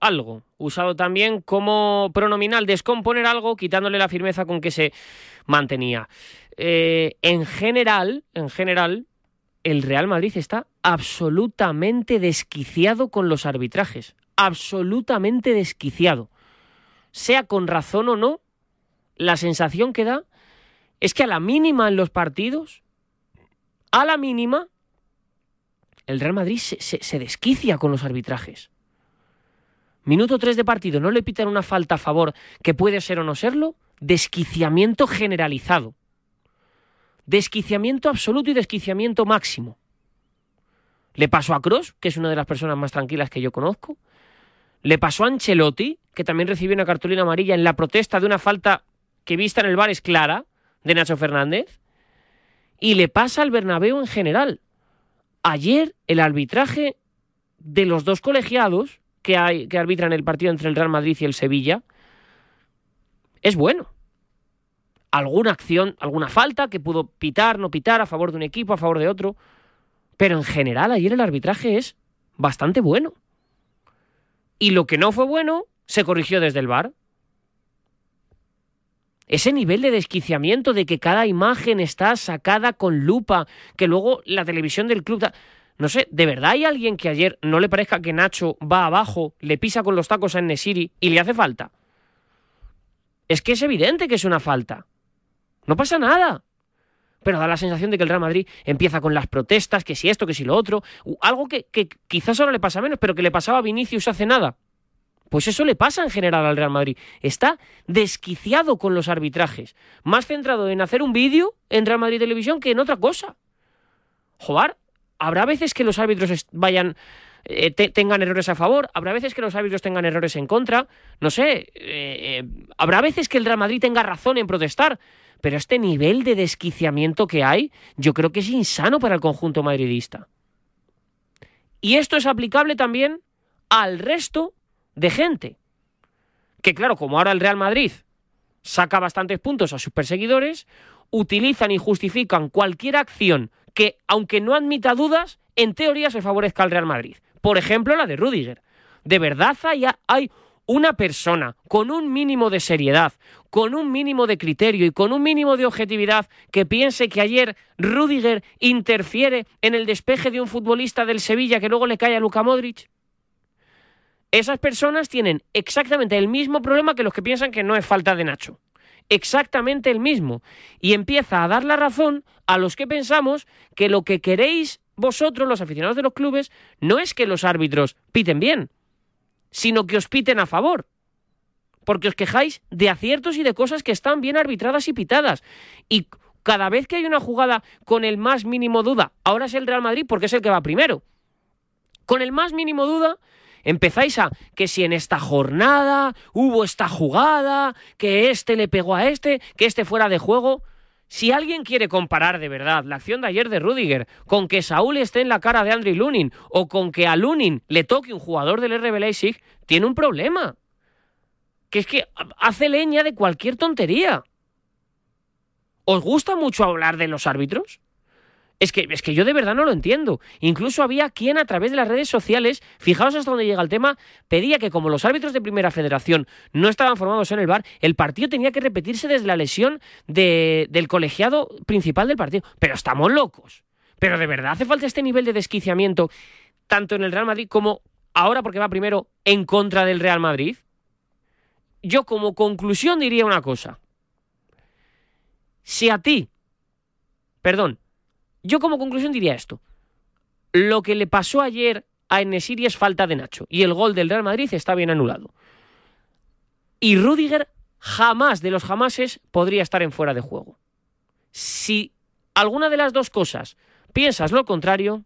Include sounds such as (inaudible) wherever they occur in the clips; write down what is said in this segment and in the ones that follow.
algo, usado también como pronominal, descomponer algo, quitándole la firmeza con que se mantenía. Eh, en general, en general, el Real Madrid está absolutamente desquiciado con los arbitrajes, absolutamente desquiciado. Sea con razón o no, la sensación que da es que a la mínima en los partidos, a la mínima, el Real Madrid se, se desquicia con los arbitrajes. Minuto 3 de partido, no le pitan una falta a favor que puede ser o no serlo, desquiciamiento generalizado. Desquiciamiento absoluto y desquiciamiento máximo. Le pasó a Cross, que es una de las personas más tranquilas que yo conozco. Le pasó a Ancelotti, que también recibió una cartulina amarilla en la protesta de una falta que vista en el bar es clara, de Nacho Fernández. Y le pasa al Bernabéu en general. Ayer el arbitraje de los dos colegiados que, hay, que arbitran el partido entre el Real Madrid y el Sevilla es bueno. Alguna acción, alguna falta que pudo pitar, no pitar, a favor de un equipo, a favor de otro. Pero en general ayer el arbitraje es bastante bueno. Y lo que no fue bueno se corrigió desde el bar. Ese nivel de desquiciamiento de que cada imagen está sacada con lupa, que luego la televisión del club... No sé, ¿de verdad hay alguien que ayer no le parezca que Nacho va abajo, le pisa con los tacos a Nesiri y le hace falta? Es que es evidente que es una falta. No pasa nada. Pero da la sensación de que el Real Madrid empieza con las protestas, que si esto, que si lo otro. Algo que, que quizás ahora le pasa menos, pero que le pasaba a Vinicius hace nada. Pues eso le pasa en general al Real Madrid. Está desquiciado con los arbitrajes. Más centrado en hacer un vídeo en Real Madrid Televisión que en otra cosa. Joder, habrá veces que los árbitros vayan eh, tengan errores a favor, habrá veces que los árbitros tengan errores en contra, no sé, eh, eh, habrá veces que el Real Madrid tenga razón en protestar, pero este nivel de desquiciamiento que hay, yo creo que es insano para el conjunto madridista. Y esto es aplicable también al resto de gente. Que claro, como ahora el Real Madrid saca bastantes puntos a sus perseguidores, utilizan y justifican cualquier acción que, aunque no admita dudas, en teoría se favorezca al Real Madrid. Por ejemplo, la de Rudiger. ¿De verdad hay, una persona con un mínimo de seriedad, con un mínimo de criterio y con un mínimo de objetividad que piense que ayer Rudiger interfiere en el despeje de un futbolista del Sevilla que luego le cae a Luka Modric? Esas personas tienen exactamente el mismo problema que los que piensan que no es falta de Nacho exactamente el mismo. Y empieza a dar la razón a los que pensamos que lo que queréis vosotros, los aficionados de los clubes, no es que los árbitros piten bien, sino que os piten a favor. Porque os quejáis de aciertos y de cosas que están bien arbitradas y pitadas. Y cada vez que hay una jugada con el más mínimo duda, ahora es el Real Madrid porque es el que va primero. Con el más mínimo duda, empezáis a que si en esta jornada hubo esta jugada, que este le pegó a este, que este fuera de juego. Si alguien quiere comparar de verdad la acción de ayer de Rudiger con que Saúl esté en la cara de Andrei Lunin o con que a Lunin le toque un jugador del RB Leipzig, tiene un problema. Que es que hace leña de cualquier tontería. ¿Os gusta mucho hablar de los árbitros? Es que, es que yo de verdad no lo entiendo. Incluso había quien a través de las redes sociales, fijaos hasta dónde llega el tema, pedía que como los árbitros de primera federación no estaban formados en el bar, el partido tenía que repetirse desde la lesión del colegiado principal del partido. Pero estamos locos. Pero de verdad hace falta este nivel de desquiciamiento, tanto en el Real Madrid como ahora porque va primero en contra del Real Madrid. Yo como conclusión diría una cosa. Si a ti, perdón, yo como conclusión diría esto. Lo que le pasó ayer a Enesiri es falta de Nacho y el gol del Real Madrid está bien anulado. Y Rudiger jamás de los jamases podría estar en fuera de juego. Si alguna de las dos cosas piensas lo contrario,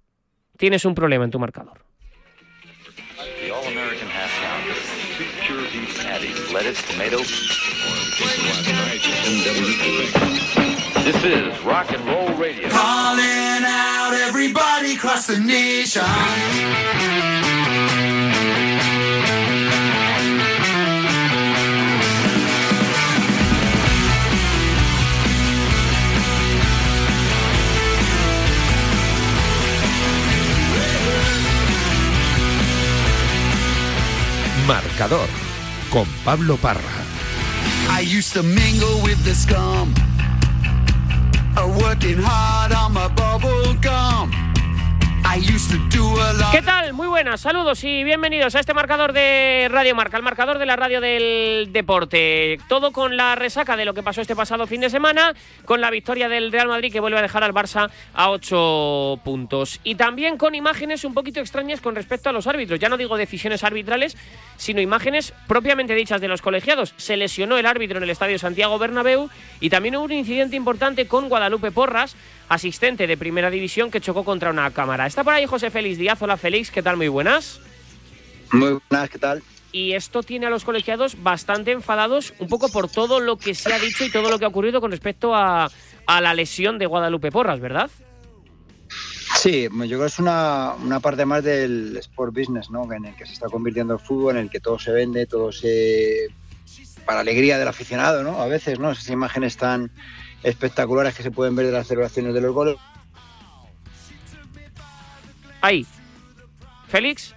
tienes un problema en tu marcador. This is rock and roll radio. Calling out everybody across the nation. Marcador con Pablo Parra. I used to mingle with the scum, working hard on my. ¿Qué tal? Muy buenas, saludos y bienvenidos a este marcador de Radio Marca, el marcador de la radio del deporte. Todo con la resaca de lo que pasó este pasado fin de semana, con la victoria del Real Madrid que vuelve a dejar al Barça a 8 puntos. Y también con imágenes un poquito extrañas con respecto a los árbitros. Ya no digo decisiones arbitrales, sino imágenes propiamente dichas de los colegiados. Se lesionó el árbitro en el Estadio Santiago Bernabéu y también hubo un incidente importante con Guadalupe Porras, asistente de Primera División que chocó contra una cámara. Está por ahí José Félix Díaz. Hola Félix, ¿qué tal? Muy buenas. Muy buenas, ¿qué tal? Y esto tiene a los colegiados bastante enfadados un poco por todo lo que se ha dicho y todo lo que ha ocurrido con respecto a, la lesión de Guadalupe Porras, ¿verdad? Sí, yo creo que es una, parte más del sport business, ¿no? En el que se está convirtiendo el fútbol, en el que todo se vende, todo se... para alegría del aficionado, ¿no? A veces, ¿no? Esas imágenes tan espectaculares que se pueden ver de las celebraciones de los goles. Ahí. Félix.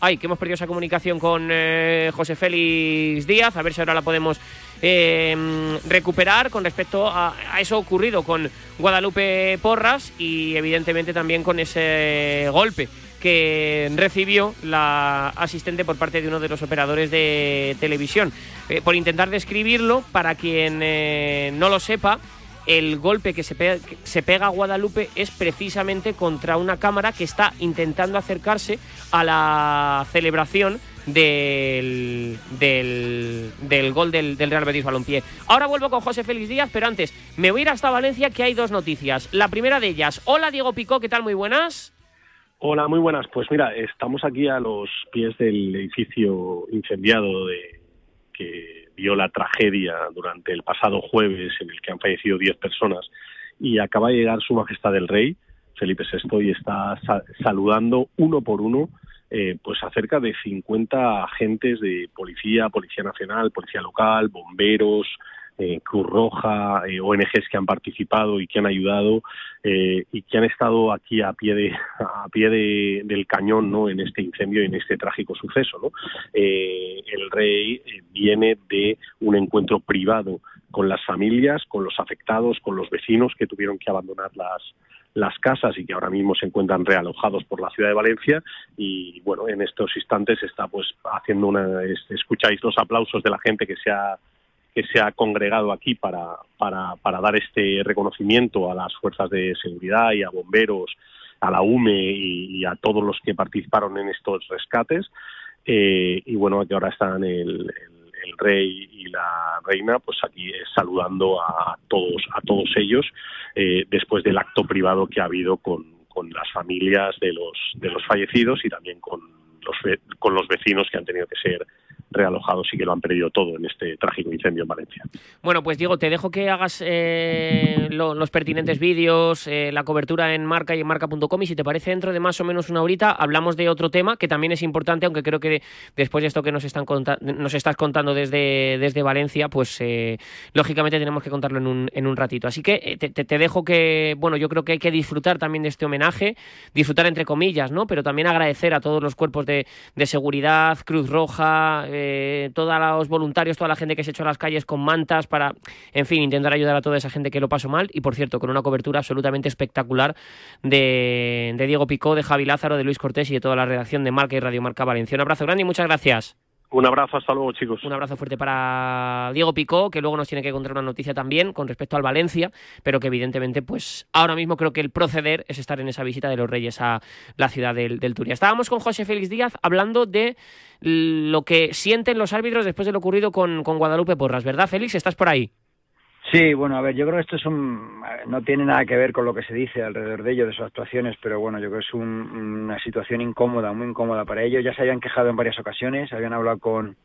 Ay, que hemos perdido esa comunicación con eh, José Félix Díaz. A ver si ahora la podemos eh, recuperar con respecto a, eso ocurrido con Guadalupe Porras y evidentemente también con ese golpe que recibió la asistente por parte de uno de los operadores de televisión. Eh, por intentar describirlo, para quien eh, no lo sepa, el golpe que se, pega, se pega a Guadalupe es precisamente contra una cámara que está intentando acercarse a la celebración del, del, gol del, del, Real Betis Balompié. Ahora vuelvo con José Félix Díaz, pero antes me voy a ir hasta Valencia que hay dos noticias. La primera de ellas, hola Diego Picó, ¿qué tal? Muy buenas. Hola, muy buenas. Pues mira, estamos aquí a los pies del edificio incendiado de, que vio la tragedia durante el pasado jueves en el que han fallecido 10 personas y acaba de llegar Su Majestad el Rey, Felipe VI, y está saludando uno por uno eh, pues acerca de 50 agentes de policía, policía nacional, policía local, bomberos, eh, Cruz Roja, eh, ONGs que han participado y que han ayudado eh, y que han estado aquí a pie de a pie de, del cañón, ¿no? En este incendio y en este trágico suceso, ¿no? el rey viene de un encuentro privado con las familias, con los afectados, con los vecinos que tuvieron que abandonar las las casas y que ahora mismo se encuentran realojados por la ciudad de Valencia y bueno en estos instantes está pues haciendo una escucháis los aplausos de la gente que se ha que se ha congregado aquí para, para, para dar este reconocimiento a las fuerzas de seguridad y a bomberos, a la UME y, a todos los que participaron en estos rescates. Eh, y bueno, que ahora están el, el, rey y la reina, pues aquí saludando a todos, a todos ellos, eh, después del acto privado que ha habido con, con las familias de los, de los fallecidos y también con los, con los vecinos que han tenido que ser realojados y que lo han perdido todo en este trágico incendio en Valencia. Bueno, pues Diego, te dejo que hagas eh, los pertinentes vídeos, eh, la cobertura en marca y en marca.com y si te parece dentro de más o menos una horita hablamos de otro tema que también es importante, aunque creo que después de esto que nos, están nos estás contando desde, desde Valencia, pues eh, lógicamente tenemos que contarlo en un, en un ratito. Así que te, dejo que, bueno, yo creo que hay que disfrutar también de este homenaje, disfrutar entre comillas, ¿no? Pero también agradecer a todos los cuerpos de, de seguridad, Cruz Roja, todos los voluntarios, toda la gente que se ha hecho a las calles con mantas para, en fin, intentar ayudar a toda esa gente que lo pasó mal. Y por cierto, con una cobertura absolutamente espectacular de, Diego Picó, de Javi Lázaro, de Luis Cortés y de toda la redacción de Marca y Radio Marca Valencia. Un abrazo grande y muchas gracias. Un abrazo, hasta luego, chicos. Un abrazo fuerte para Diego Picó, que luego nos tiene que contar una noticia también con respecto al Valencia, pero que evidentemente, pues ahora mismo creo que el proceder es estar en esa visita de los Reyes a la ciudad del, Turia. Estábamos con José Félix Díaz hablando de lo que sienten los árbitros después de lo ocurrido con, con Guadalupe Porras, ¿verdad, Félix? ¿Estás por ahí? Sí, bueno, a ver, yo creo que esto es no tiene nada que ver con lo que se dice alrededor de ellos, de sus actuaciones, pero bueno, yo creo que es una situación incómoda, muy incómoda para ellos. Ya se habían quejado en varias ocasiones, habían hablado con,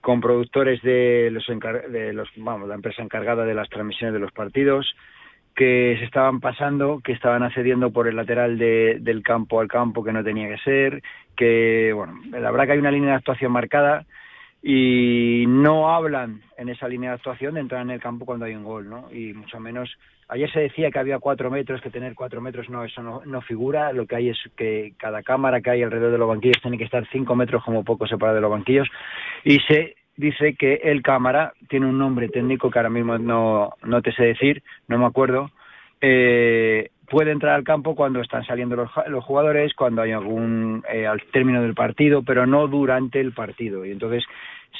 con productores de los, de los, vamos, la empresa encargada de las transmisiones de los partidos, que se estaban pasando, que estaban accediendo por el lateral de, del campo al campo que no tenía que ser, que, bueno, la verdad que hay una línea de actuación marcada y no hablan en esa línea de actuación de entrar en el campo cuando hay un gol, ¿no? Y mucho menos, ayer se decía que había cuatro metros, que tener cuatro metros, no, eso no, no figura, lo que hay es que cada cámara que hay alrededor de los banquillos tiene que estar cinco metros como poco separado de los banquillos y se dice que el cámara tiene un nombre técnico que ahora mismo no, no te sé decir, no me acuerdo, eh, puede entrar al campo cuando están saliendo los, los jugadores, cuando hay algún eh, al término del partido, pero no durante el partido. Y entonces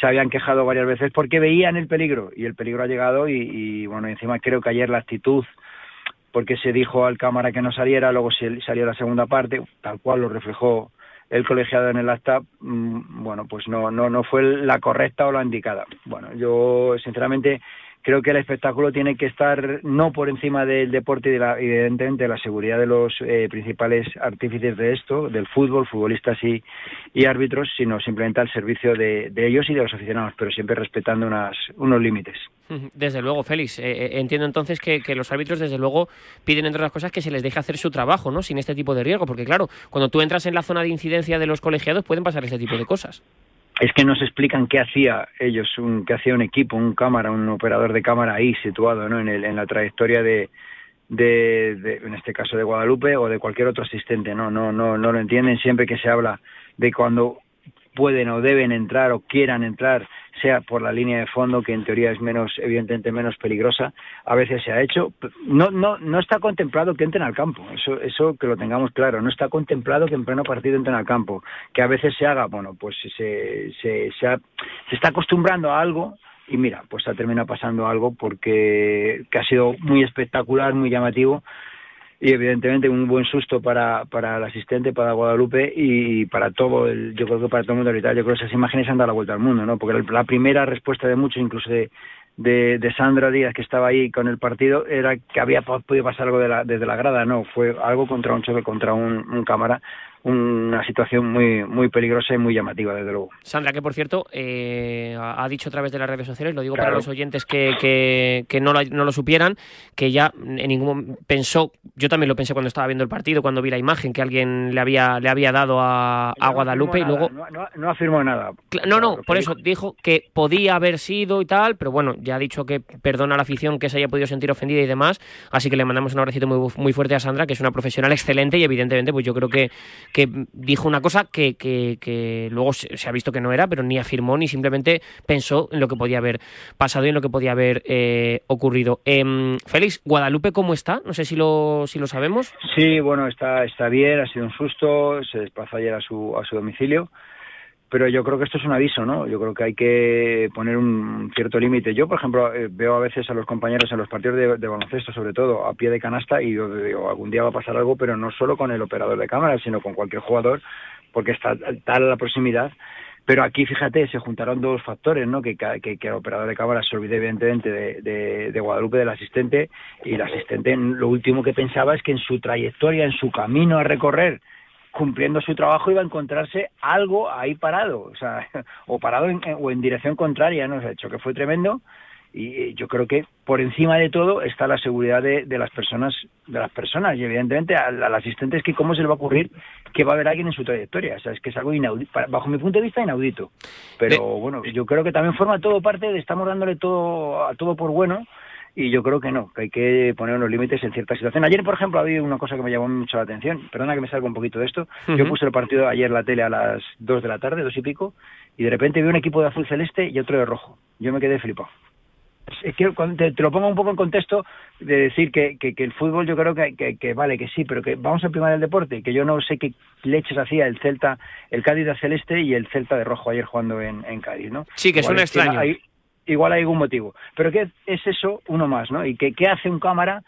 se habían quejado varias veces porque veían el peligro y el peligro ha llegado y, bueno, encima creo que ayer la actitud porque se dijo al cámara que no saliera, luego se, salió la segunda parte, tal cual lo reflejó el colegiado en el acta, mmm, bueno, pues no, no, no fue la correcta o la indicada. Bueno, yo sinceramente creo que el espectáculo tiene que estar no por encima del deporte y de la, evidentemente de la seguridad de los eh, principales artífices de esto, del fútbol, futbolistas y, árbitros, sino simplemente al servicio de, ellos y de los aficionados, pero siempre respetando unas, unos límites. Desde luego, Félix. Eh, entiendo entonces que, los árbitros, desde luego, piden, entre otras cosas, que se les deje hacer su trabajo, ¿no? Sin este tipo de riesgo, porque claro, cuando tú entras en la zona de incidencia de los colegiados pueden pasar ese tipo de cosas es que nos explican qué hacía ellos, un, qué hacía un equipo, un cámara, un operador de cámara ahí situado, ¿no? En, el, en la trayectoria de, de, de, en este caso de Guadalupe o de cualquier otro asistente, no, no, no, no lo entienden siempre que se habla de cuando pueden o deben entrar o quieran entrar sea por la línea de fondo que en teoría es menos evidentemente menos peligrosa a veces se ha hecho. No no no está contemplado que entren al campo eso eso que lo tengamos claro. No está contemplado que en pleno partido entren al campo que a veces se haga bueno pues se se se, ha, se está acostumbrando a algo y mira pues ha terminado pasando algo porque que ha sido muy espectacular muy llamativo y evidentemente un buen susto para, para el asistente, para Guadalupe y para todo el, yo creo que para todo el mundo ahorita, yo creo que esas imágenes han dado la vuelta al mundo, ¿no? Porque la primera respuesta de muchos, incluso de, de, de Sandra Díaz que estaba ahí con el partido, era que había podido pasar algo de la, desde la grada, no, fue algo contra un choque, contra un, un cámara una situación muy muy peligrosa y muy llamativa, desde luego. Sandra, que por cierto, eh, ha dicho a través de las redes sociales, lo digo claro. para los oyentes que, que, que no, lo, no, lo, supieran, que ya en ningún pensó, yo también lo pensé cuando estaba viendo el partido, cuando vi la imagen que alguien le había, le había dado a, a no Guadalupe y luego... No, no, no, afirmó nada. No, no, por eso dijo que podía haber sido y tal, pero bueno, ya ha dicho que perdona a la afición que se haya podido sentir ofendida y demás, así que le mandamos un abracito muy, muy fuerte a Sandra, que es una profesional excelente y evidentemente pues yo creo que que dijo una cosa que, que, que luego se, se, ha visto que no era, pero ni afirmó ni simplemente pensó en lo que podía haber pasado y en lo que podía haber eh, ocurrido. Eh, Félix, Guadalupe, ¿cómo está? No sé si lo, si lo sabemos. Sí, bueno, está, está bien, ha sido un susto, se desplazó ayer a su, a su domicilio pero yo creo que esto es un aviso, ¿no? Yo creo que hay que poner un cierto límite. Yo, por ejemplo, eh, veo a veces a los compañeros en los partidos de, baloncesto, sobre todo, a pie de canasta, y yo digo, algún día va a pasar algo, pero no solo con el operador de cámara, sino con cualquier jugador, porque está tal la proximidad. Pero aquí, fíjate, se juntaron dos factores, ¿no? Que, que, que el operador de cámara se olvide, evidentemente, de, de, de Guadalupe, del asistente, y el asistente lo último que pensaba es que en su trayectoria, en su camino a recorrer, cumpliendo su trabajo iba a encontrarse algo ahí parado, o sea, (laughs) o parado en, o en dirección contraria, ¿no? O sea, hecho que fue tremendo y yo creo que por encima de todo está la seguridad de, de las personas, de las personas y evidentemente al, al, asistente es que cómo se le va a ocurrir que va a haber alguien en su trayectoria, o sea, es que es algo inaudito, bajo mi punto de vista inaudito, pero de... bueno, yo creo que también forma todo parte de estamos dándole todo a todo por bueno y yo creo que no, que hay que poner unos límites en cierta situación. Ayer, por ejemplo, había una cosa que me llamó mucho la atención, perdona que me salga un poquito de esto, uh -huh. yo puse el partido ayer la tele a las dos de la tarde, dos y pico, y de repente vi un equipo de azul celeste y otro de rojo. Yo me quedé flipado. Te, te, lo pongo un poco en contexto de decir que, que, que el fútbol yo creo que, que, que, vale, que sí, pero que vamos a primar el deporte, que yo no sé qué leches hacía el Celta, el Cádiz de celeste y el Celta de rojo ayer jugando en, en Cádiz, ¿no? Sí, que Igual un extraño. Hay, igual hay algún motivo. Pero ¿qué es eso? Uno más, ¿no? ¿Y qué, qué hace un cámara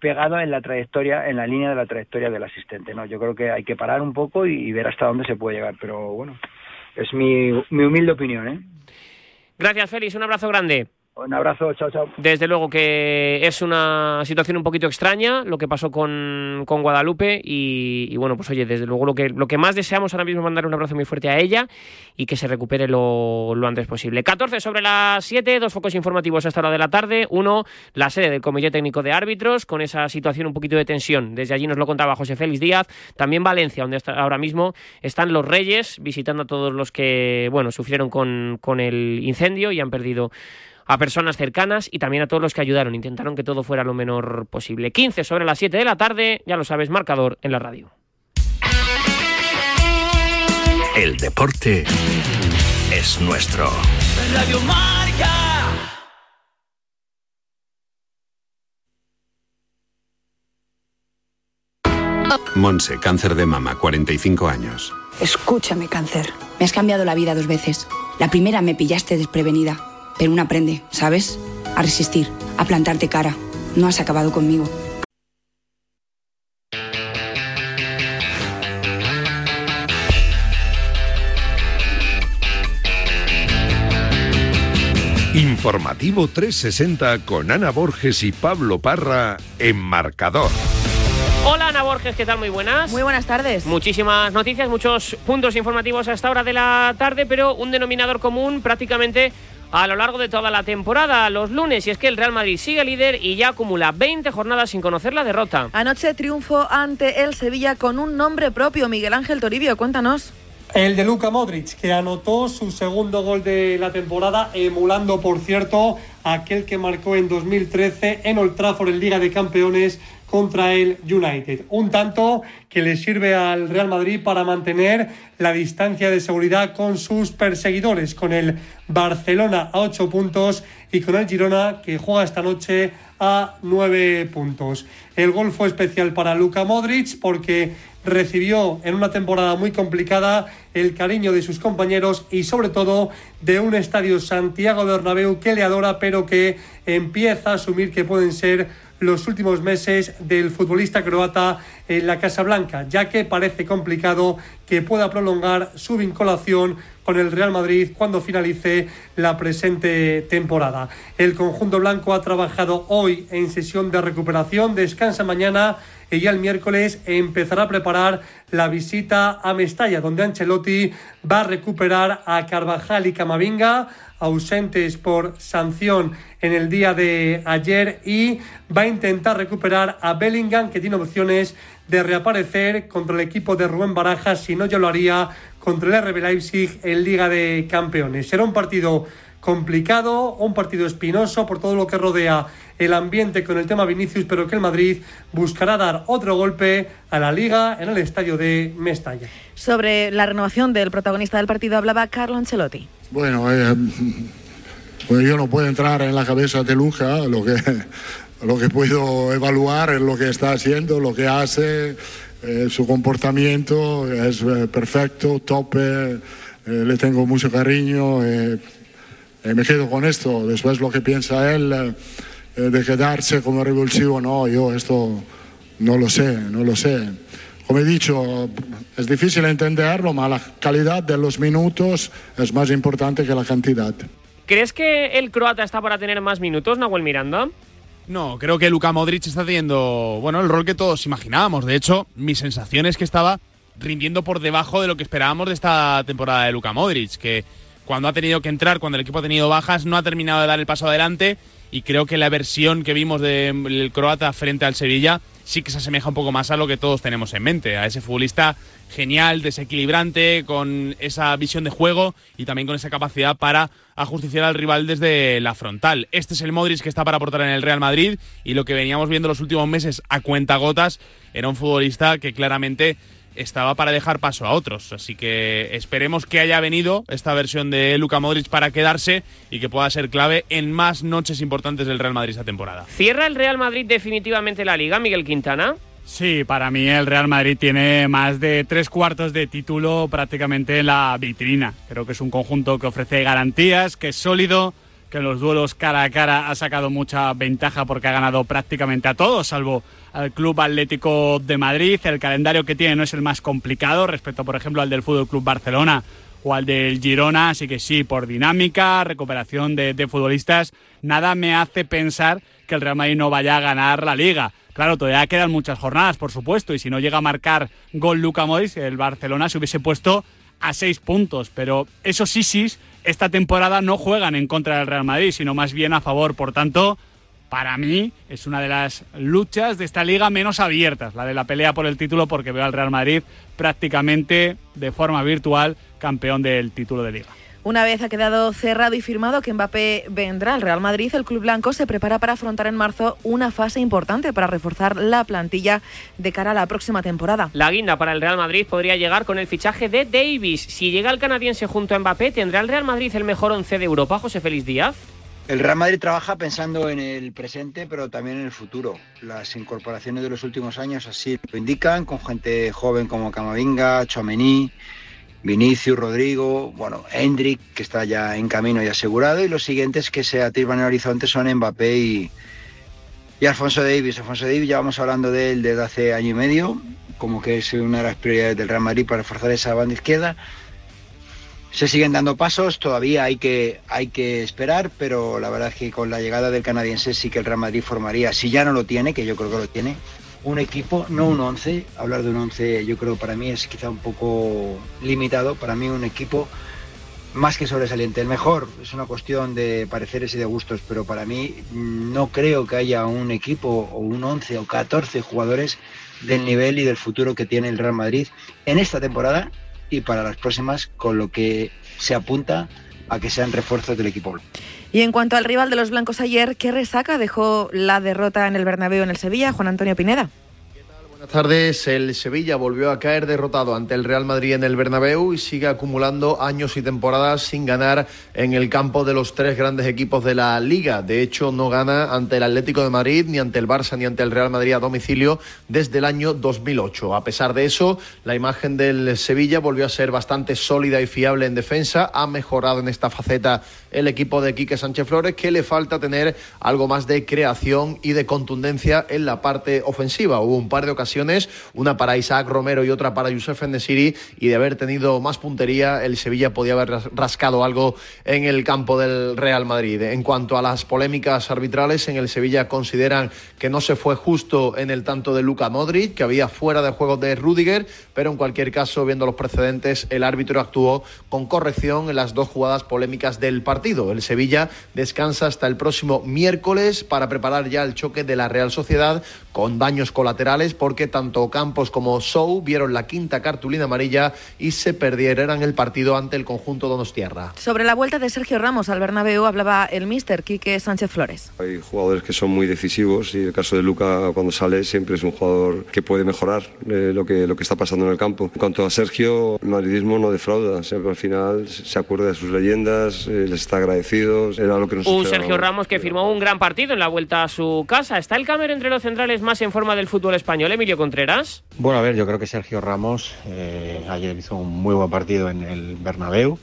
pegado en la trayectoria, en la línea de la trayectoria del asistente, ¿no? Yo creo que hay que parar un poco y, y ver hasta dónde se puede llegar, pero bueno, es mi, mi humilde opinión, ¿eh? Gracias, Félix. Un abrazo grande. Un abrazo, chao, chao. Desde luego que es una situación un poquito extraña lo que pasó con, con Guadalupe y, bueno, pues oye, desde luego lo que, lo que más deseamos ahora mismo es mandar un abrazo muy fuerte a ella y que se recupere lo, lo antes posible. 14 sobre las 7, dos focos informativos a esta hora de la tarde. Uno, la sede del Comité Técnico de Árbitros con esa situación un poquito de tensión. Desde allí nos lo contaba José Félix Díaz. También Valencia, donde está, ahora mismo están los Reyes visitando a todos los que, bueno, sufrieron con, con el incendio y han perdido a personas cercanas y también a todos los que ayudaron. Intentaron que todo fuera lo menor posible. 15 sobre las 7 de la tarde, ya lo sabes, marcador en la radio. El deporte es nuestro. Radio Marca. Monse, cáncer de mama, 45 años. Escúchame, cáncer. Me has cambiado la vida dos veces. La primera me pillaste desprevenida, pero uno aprende, ¿sabes? A resistir, a plantarte cara. No has acabado conmigo. Informativo 360 con Ana Borges y Pablo Parra en marcador. Hola Ana Borges, ¿qué tal? Muy buenas. Muy buenas tardes. Muchísimas noticias, muchos puntos informativos a esta hora de la tarde, pero un denominador común prácticamente a lo largo de toda la temporada, los lunes, y es que el Real Madrid sigue líder y ya acumula 20 jornadas sin conocer la derrota. Anoche triunfo ante el Sevilla con un nombre propio, Miguel Ángel Toribio, cuéntanos. El de Luka Modric, que anotó su segundo gol de la temporada, emulando, por cierto, aquel que marcó en 2013 en Old Trafford en Liga de Campeones contra el United. Un tanto que le sirve al Real Madrid para mantener la distancia de seguridad con sus perseguidores, con el Barcelona a 8 puntos y con el Girona que juega esta noche a 9 puntos. El gol fue especial para Luka Modric porque recibió en una temporada muy complicada el cariño de sus compañeros y sobre todo de un estadio Santiago Bernabéu que le adora pero que empieza a asumir que pueden ser los últimos meses del futbolista croata en la Casa Blanca, ya que parece complicado que pueda prolongar su vinculación con el Real Madrid cuando finalice la presente temporada. El conjunto blanco ha trabajado hoy en sesión de recuperación, descansa mañana y ya el miércoles empezará a preparar la visita a Mestalla, donde Ancelotti va a recuperar a Carvajal y Camavinga, ausentes por sanción en el día de ayer, y va a intentar recuperar a Bellingham, que tiene opciones de reaparecer contra el equipo de Rubén Barajas, si no ya lo haría contra el RB Leipzig en Liga de Campeones. Será un partido complicado, un partido espinoso por todo lo que rodea el ambiente con el tema Vinicius, pero que el Madrid buscará dar otro golpe a la liga en el estadio de Mestalla. Sobre la renovación del protagonista del partido hablaba Carlo Ancelotti. Bueno, eh, pues yo no puedo entrar en la cabeza de Luja, lo que, lo que puedo evaluar es lo que está haciendo, lo que hace, eh, su comportamiento es eh, perfecto, tope, le tengo mucho cariño, me quedo con esto, después lo que piensa él de quedarse como revulsivo, no, yo esto no lo sé, no lo sé. Como he dicho, es difícil entenderlo, pero la calidad de los minutos es más importante que la cantidad. ¿Crees que el croata está para tener más minutos, Nahuel Miranda? No, creo que Luka Modric está teniendo, bueno, el rol que todos imaginábamos. De hecho, mi sensación es que estaba rindiendo por debajo de lo que esperábamos de esta temporada de Luka Modric, que cuando ha tenido que entrar, cuando el equipo ha tenido bajas, no ha terminado de dar el paso adelante y creo que la versión que vimos del croata frente al Sevilla sí que se asemeja un poco más a lo que todos tenemos en mente, a ese futbolista genial, desequilibrante, con esa visión de juego y también con esa capacidad para ajusticiar al rival desde la frontal. Este es el Modric que está para aportar en el Real Madrid y lo que veníamos viendo los últimos meses a cuentagotas era un futbolista que claramente estaba para dejar paso a otros. Así que esperemos que haya venido esta versión de Luka Modric para quedarse y que pueda ser clave en más noches importantes del Real Madrid esta temporada. ¿Cierra el Real Madrid definitivamente la liga, Miguel Quintana? Sí, para mí el Real Madrid tiene más de tres cuartos de título prácticamente en la vitrina. Creo que es un conjunto que ofrece garantías, que es sólido, que en los duelos cara a cara ha sacado mucha ventaja porque ha ganado prácticamente a todos, salvo al Club Atlético de Madrid. El calendario que tiene no es el más complicado respecto, por ejemplo, al del Fútbol Club Barcelona o al del Girona, así que sí, por dinámica, recuperación de, futbolistas, nada me hace pensar que el Real Madrid no vaya a ganar la liga. Claro, todavía quedan muchas jornadas, por supuesto, y si no llega a marcar gol Luca Modric, el Barcelona se hubiese puesto a seis puntos. Pero esos sí, esta temporada no juegan en contra del Real Madrid, sino más bien a favor. Por tanto, para mí es una de las luchas de esta liga menos abiertas, la de la pelea por el título, porque veo al Real Madrid prácticamente de forma virtual campeón del título de liga. Una vez ha quedado cerrado y firmado que Mbappé vendrá al Real Madrid, el club blanco se prepara para afrontar en marzo una fase importante para reforzar la plantilla de cara a la próxima temporada. La guinda para el Real Madrid podría llegar con el fichaje de Davis. Si llega el canadiense junto a Mbappé, ¿tendrá el Real Madrid el mejor once de Europa, José Félix Díaz? El Real Madrid trabaja pensando en el presente, pero también en el futuro. Las incorporaciones de los últimos años así lo indican, con gente joven como Camavinga, Chouameni, Vinicius, Rodrigo, bueno, Hendrik, que está ya en camino y asegurado, y los siguientes que se atisban en el horizonte son Mbappé y, Alfonso Davis. Alfonso Davis, ya vamos hablando de él desde hace año y medio, como que es una de las prioridades del Real Madrid para reforzar esa banda izquierda. Se siguen dando pasos, todavía hay que, hay que esperar, pero la verdad es que con la llegada del canadiense sí que el Real Madrid formaría, si ya no lo tiene, que yo creo que lo tiene, un equipo, no un 11. Hablar de un 11 yo creo para mí es quizá un poco limitado. Para mí un equipo más que sobresaliente. El mejor es una cuestión de pareceres y de gustos, pero para mí no creo que haya un equipo o un 11 o 14 jugadores del nivel y del futuro que tiene el Real Madrid en esta temporada y para las próximas, con lo que se apunta a que sean refuerzos del equipo. Y en cuanto al rival de los blancos ayer, ¿qué resaca dejó la derrota en el Bernabéu en el Sevilla, Juan Antonio Pineda? Buenas tardes. El Sevilla volvió a caer derrotado ante el Real Madrid en el Bernabéu y sigue acumulando años y temporadas sin ganar en el campo de los tres grandes equipos de la liga. De hecho, no gana ante el Atlético de Madrid, ni ante el Barça, ni ante el Real Madrid a domicilio desde el año 2008. A pesar de eso, la imagen del Sevilla volvió a ser bastante sólida y fiable en defensa. Ha mejorado en esta faceta el equipo de Quique Sánchez Flores, que le falta tener algo más de creación y de contundencia en la parte ofensiva. Hubo un par de ocasiones una para Isaac Romero y otra para Youssef Enesiri, y de haber tenido más puntería, el Sevilla podía haber rascado algo en el campo del Real Madrid. En cuanto a las polémicas arbitrales, en el Sevilla consideran que no se fue justo en el tanto de Luka Modric, que había fuera de juego de Rudiger, pero en cualquier caso, viendo los precedentes, el árbitro actuó con corrección en las dos jugadas polémicas del partido. El Sevilla descansa hasta el próximo miércoles para preparar ya el choque de la Real Sociedad con daños colaterales porque tanto Campos como Sou vieron la quinta cartulina amarilla y se perdieron el partido ante el conjunto Donostierra. Sobre la vuelta de Sergio Ramos al Bernabéu hablaba el míster Quique Sánchez Flores. Hay jugadores que son muy decisivos y el caso de Luca cuando sale siempre es un jugador que puede mejorar eh, lo, que, lo que está pasando en el campo. En cuanto a Sergio, el madridismo no defrauda, siempre al final se acuerda de sus leyendas, eh, les está agradecido, era lo que nos Un Sergio Ramos que firmó un gran partido en la vuelta a su casa. ¿Está el Camer entre los centrales más en forma del fútbol español, Emilio Contreras? Bueno, a ver, yo creo que Sergio Ramos eh, ayer hizo un muy buen partido en el Bernabéu.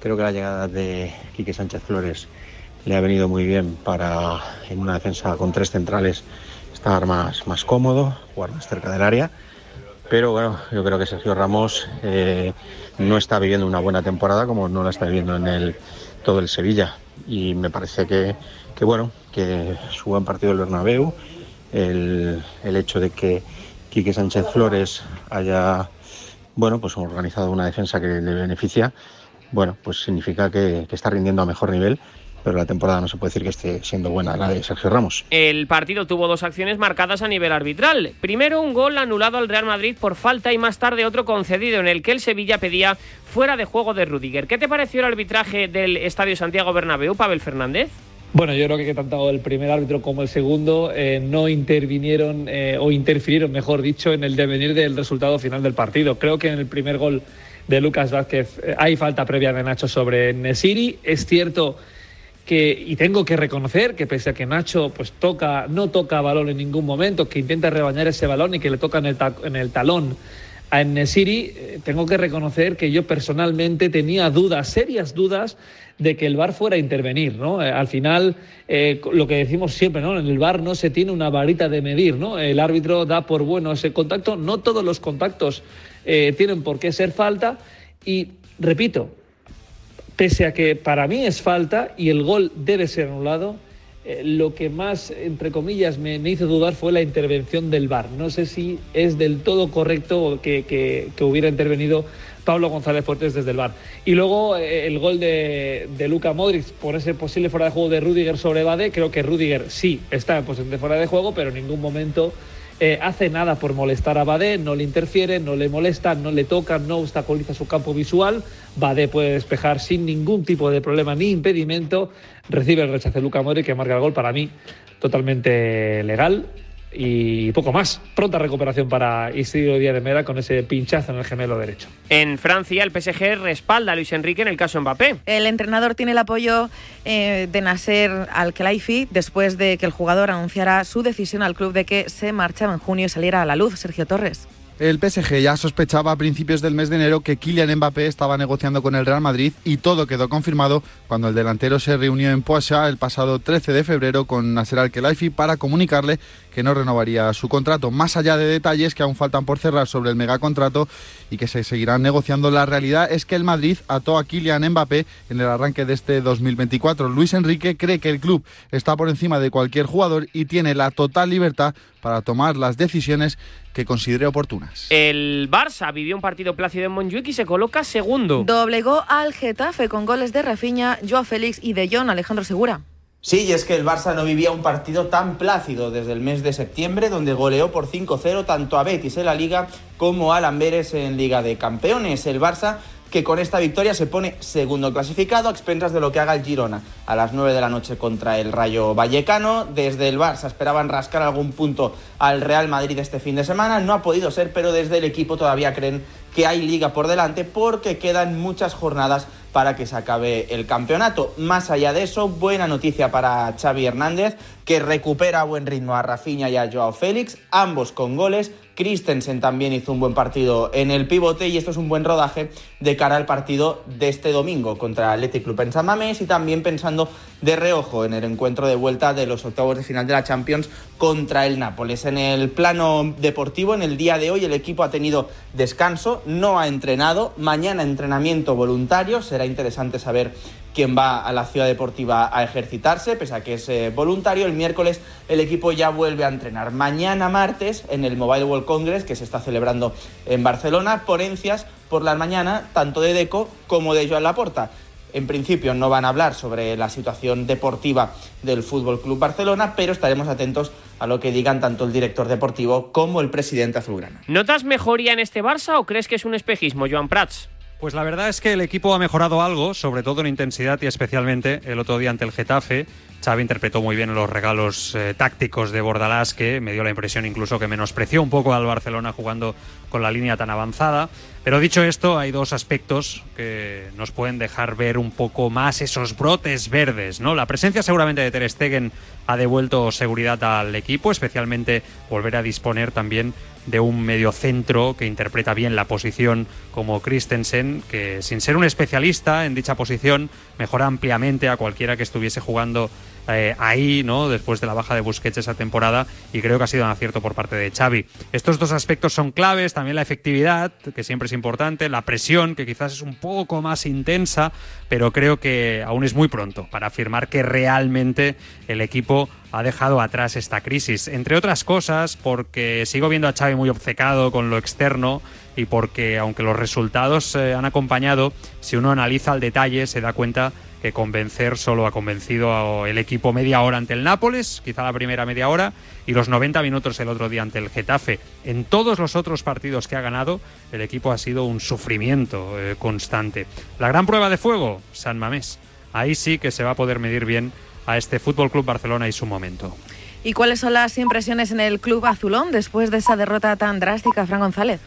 Creo que la llegada de Quique Sánchez Flores le ha venido muy bien para en una defensa con tres centrales estar más, más cómodo, jugar más cerca del área. Pero bueno, yo creo que Sergio Ramos eh, no está viviendo una buena temporada como no la está viviendo en el, todo el Sevilla. Y me parece que, que bueno, que su buen partido del Bernabéu el, el hecho de que Quique Sánchez Flores haya bueno, pues organizado una defensa que le beneficia, bueno, pues significa que, está rindiendo a mejor nivel pero la temporada no se puede decir que esté siendo buena la de Sergio Ramos. El partido tuvo dos acciones marcadas a nivel arbitral. Primero un gol anulado al Real Madrid por falta y más tarde otro concedido en el que el Sevilla pedía fuera de juego de Rudiger. ¿Qué te pareció el arbitraje del Estadio Santiago Bernabéu, Pavel Fernández? Bueno, yo creo que tanto el primer árbitro como el segundo eh, no intervinieron eh, o interfirieron, mejor dicho, en el devenir del resultado final del partido. Creo que en el primer gol de Lucas Vázquez eh, hay falta previa de Nacho sobre Nesiri. Es cierto que, y tengo que reconocer que pese a que Nacho pues toca, no toca balón en ningún momento, que intenta rebañar ese balón y que le toca en el, en el talón a Nesiri, tengo que reconocer que yo personalmente tenía dudas, serias dudas, de que el VAR fuera a intervenir, ¿no? Eh, al final, eh, lo que decimos siempre, ¿no? En el VAR no se tiene una varita de medir, ¿no? El árbitro da por bueno ese contacto, no todos los contactos eh, tienen por qué ser falta y, repito, pese a que para mí es falta y el gol debe ser anulado, eh, lo que más, entre comillas, me, hizo dudar fue la intervención del VAR. No sé si es del todo correcto que, que, hubiera intervenido Pablo González Fuertes desde el bar. Y luego eh, el gol de, de Luka Modric por ese posible fuera de juego de Rudiger sobre Bade. Creo que Rudiger sí está en posición de fuera de juego, pero en ningún momento eh, hace nada por molestar a Bade, no le interfiere, no le molesta, no le toca, no obstaculiza su campo visual. Bade puede despejar sin ningún tipo de problema ni impedimento. Recibe el rechazo de Luka Modric que marca el gol para mí totalmente legal y poco más. Pronta recuperación para Isidro Díaz de Mera con ese pinchazo en el gemelo derecho. En Francia, el PSG respalda a Luis Enrique en el caso Mbappé. El entrenador tiene el apoyo eh, de Nasser Al-Khelaifi después de que el jugador anunciara su decisión al club de que se marchaba en junio y saliera a la luz. Sergio Torres. El PSG ya sospechaba a principios del mes de enero que Kylian Mbappé estaba negociando con el Real Madrid y todo quedó confirmado cuando el delantero se reunió en Poisson el pasado 13 de febrero con Nasser Al-Khelaifi para comunicarle que no renovaría su contrato. Más allá de detalles que aún faltan por cerrar sobre el megacontrato y que se seguirán negociando, la realidad es que el Madrid ató a Kylian Mbappé en el arranque de este 2024. Luis Enrique cree que el club está por encima de cualquier jugador y tiene la total libertad para tomar las decisiones que considere oportunas. El Barça vivió un partido plácido en Montjuic y se coloca segundo. Doblegó al Getafe con goles de Rafinha, Joao Félix y de Jong Alejandro Segura. Sí, y es que el Barça no vivía un partido tan plácido desde el mes de septiembre, donde goleó por 5-0 tanto a Betis en la Liga como a Lamberes en Liga de Campeones. El Barça que con esta victoria se pone segundo clasificado a expensas de lo que haga el Girona a las 9 de la noche contra el Rayo Vallecano. Desde el Barça esperaban rascar algún punto al Real Madrid este fin de semana, no ha podido ser, pero desde el equipo todavía creen que hay liga por delante porque quedan muchas jornadas para que se acabe el campeonato. Más allá de eso, buena noticia para Xavi Hernández, que recupera a buen ritmo a Rafinha y a Joao Félix, ambos con goles. Christensen también hizo un buen partido en el pivote y esto es un buen rodaje de cara al partido de este domingo contra Athletic Club en San Mamés y también pensando de reojo en el encuentro de vuelta de los octavos de final de la Champions contra el Nápoles. En el plano deportivo, en el día de hoy el equipo ha tenido descanso, no ha entrenado, mañana entrenamiento voluntario, será interesante saber quién va a la ciudad deportiva a ejercitarse, pese a que es eh, voluntario. El miércoles el equipo ya vuelve a entrenar. Mañana martes en el Mobile World Congress que se está celebrando en Barcelona, ponencias por la mañana tanto de Deco como de Joan Laporta. En principio no van a hablar sobre la situación deportiva del Fútbol Club Barcelona, pero estaremos atentos a lo que digan tanto el director deportivo como el presidente azulgrana. ¿Notas mejoría en este Barça o crees que es un espejismo, Joan Prats? Pues la verdad es que el equipo ha mejorado algo, sobre todo en intensidad y especialmente el otro día ante el Getafe. Xavi interpretó muy bien los regalos eh, tácticos de Bordalás, que me dio la impresión incluso que menospreció un poco al Barcelona jugando con la línea tan avanzada. Pero dicho esto, hay dos aspectos que nos pueden dejar ver un poco más esos brotes verdes, ¿no? La presencia seguramente de Ter Stegen ha devuelto seguridad al equipo, especialmente volver a disponer también de un mediocentro que interpreta bien la posición como Christensen, que sin ser un especialista en dicha posición, mejora ampliamente a cualquiera que estuviese jugando eh, ahí, ¿no? Después de la baja de Busquets esa temporada, y creo que ha sido un acierto por parte de Xavi. Estos dos aspectos son claves, también la efectividad, que siempre es importante, la presión, que quizás es un poco más intensa, pero creo que aún es muy pronto para afirmar que realmente el equipo ha dejado atrás esta crisis. Entre otras cosas, porque sigo viendo a Xavi muy obcecado con lo externo y porque, aunque los resultados eh, han acompañado, si uno analiza al detalle se da cuenta que convencer solo ha convencido el equipo media hora ante el Nápoles, quizá la primera media hora, y los 90 minutos el otro día ante el Getafe. En todos los otros partidos que ha ganado, el equipo ha sido un sufrimiento eh, constante. La gran prueba de fuego, San Mamés. Ahí sí que se va a poder medir bien a este Fútbol Club Barcelona y su momento. ¿Y cuáles son las impresiones en el club azulón después de esa derrota tan drástica, Fran González?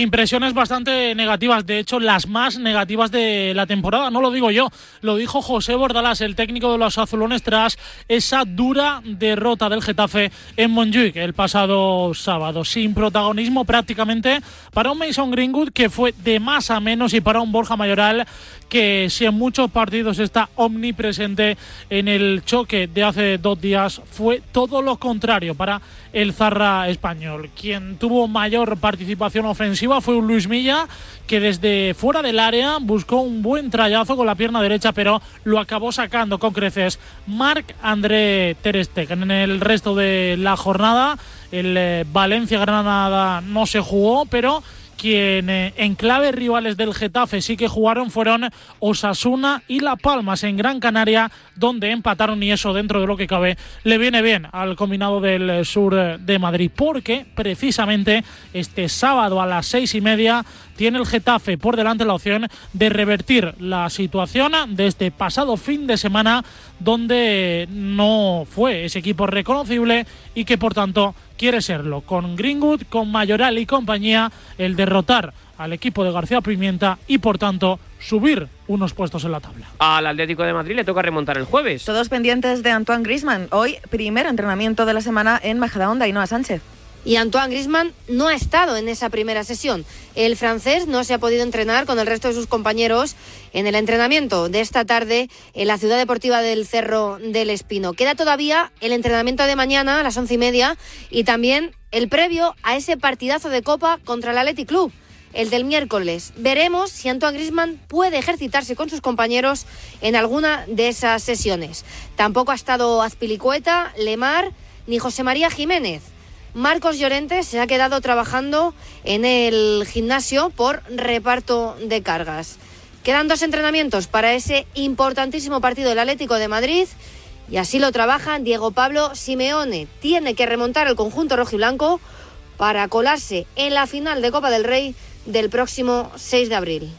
Impresiones bastante negativas, de hecho las más negativas de la temporada, no lo digo yo, lo dijo José Bordalás, el técnico de los azulones, tras esa dura derrota del Getafe en Montjuic el pasado sábado, sin protagonismo prácticamente para un Mason Greenwood que fue de más a menos y para un Borja Mayoral que si en muchos partidos está omnipresente en el choque de hace dos días, fue todo lo contrario. Para el Zarra español, quien tuvo mayor participación ofensiva fue un Luis Milla que desde fuera del área buscó un buen trayazo con la pierna derecha, pero lo acabó sacando con creces Marc André Ter Stegen. En el resto de la jornada, el eh, Valencia-Granada no se jugó, pero quien eh, en clave rivales del Getafe sí que jugaron fueron Osasuna y La Palmas en Gran Canaria, donde empataron y eso dentro de lo que cabe le viene bien al combinado del eh, sur eh, de Madrid, porque precisamente este sábado a las seis y media tiene el Getafe por delante la opción de revertir la situación de este pasado fin de semana donde no fue ese equipo reconocible y que por tanto quiere serlo. Con Greenwood, con Mayoral y compañía, el derrotar al equipo de García Pimienta y por tanto subir unos puestos en la tabla. Al Atlético de Madrid le toca remontar el jueves. Todos pendientes de Antoine Grisman. Hoy, primer entrenamiento de la semana en Majadahonda y Noa Sánchez. Y Antoine Grisman no ha estado en esa primera sesión. El francés no se ha podido entrenar con el resto de sus compañeros en el entrenamiento de esta tarde en la ciudad deportiva del Cerro del Espino. Queda todavía el entrenamiento de mañana a las once y media y también el previo a ese partidazo de Copa contra el Athletic Club el del miércoles. Veremos si Antoine Grisman puede ejercitarse con sus compañeros en alguna de esas sesiones. Tampoco ha estado Azpilicueta, Lemar ni José María Jiménez. Marcos Llorente se ha quedado trabajando en el gimnasio por reparto de cargas. Quedan dos entrenamientos para ese importantísimo partido del Atlético de Madrid y así lo trabajan Diego Pablo Simeone. Tiene que remontar el conjunto rojiblanco para colarse en la final de Copa del Rey del próximo 6 de abril.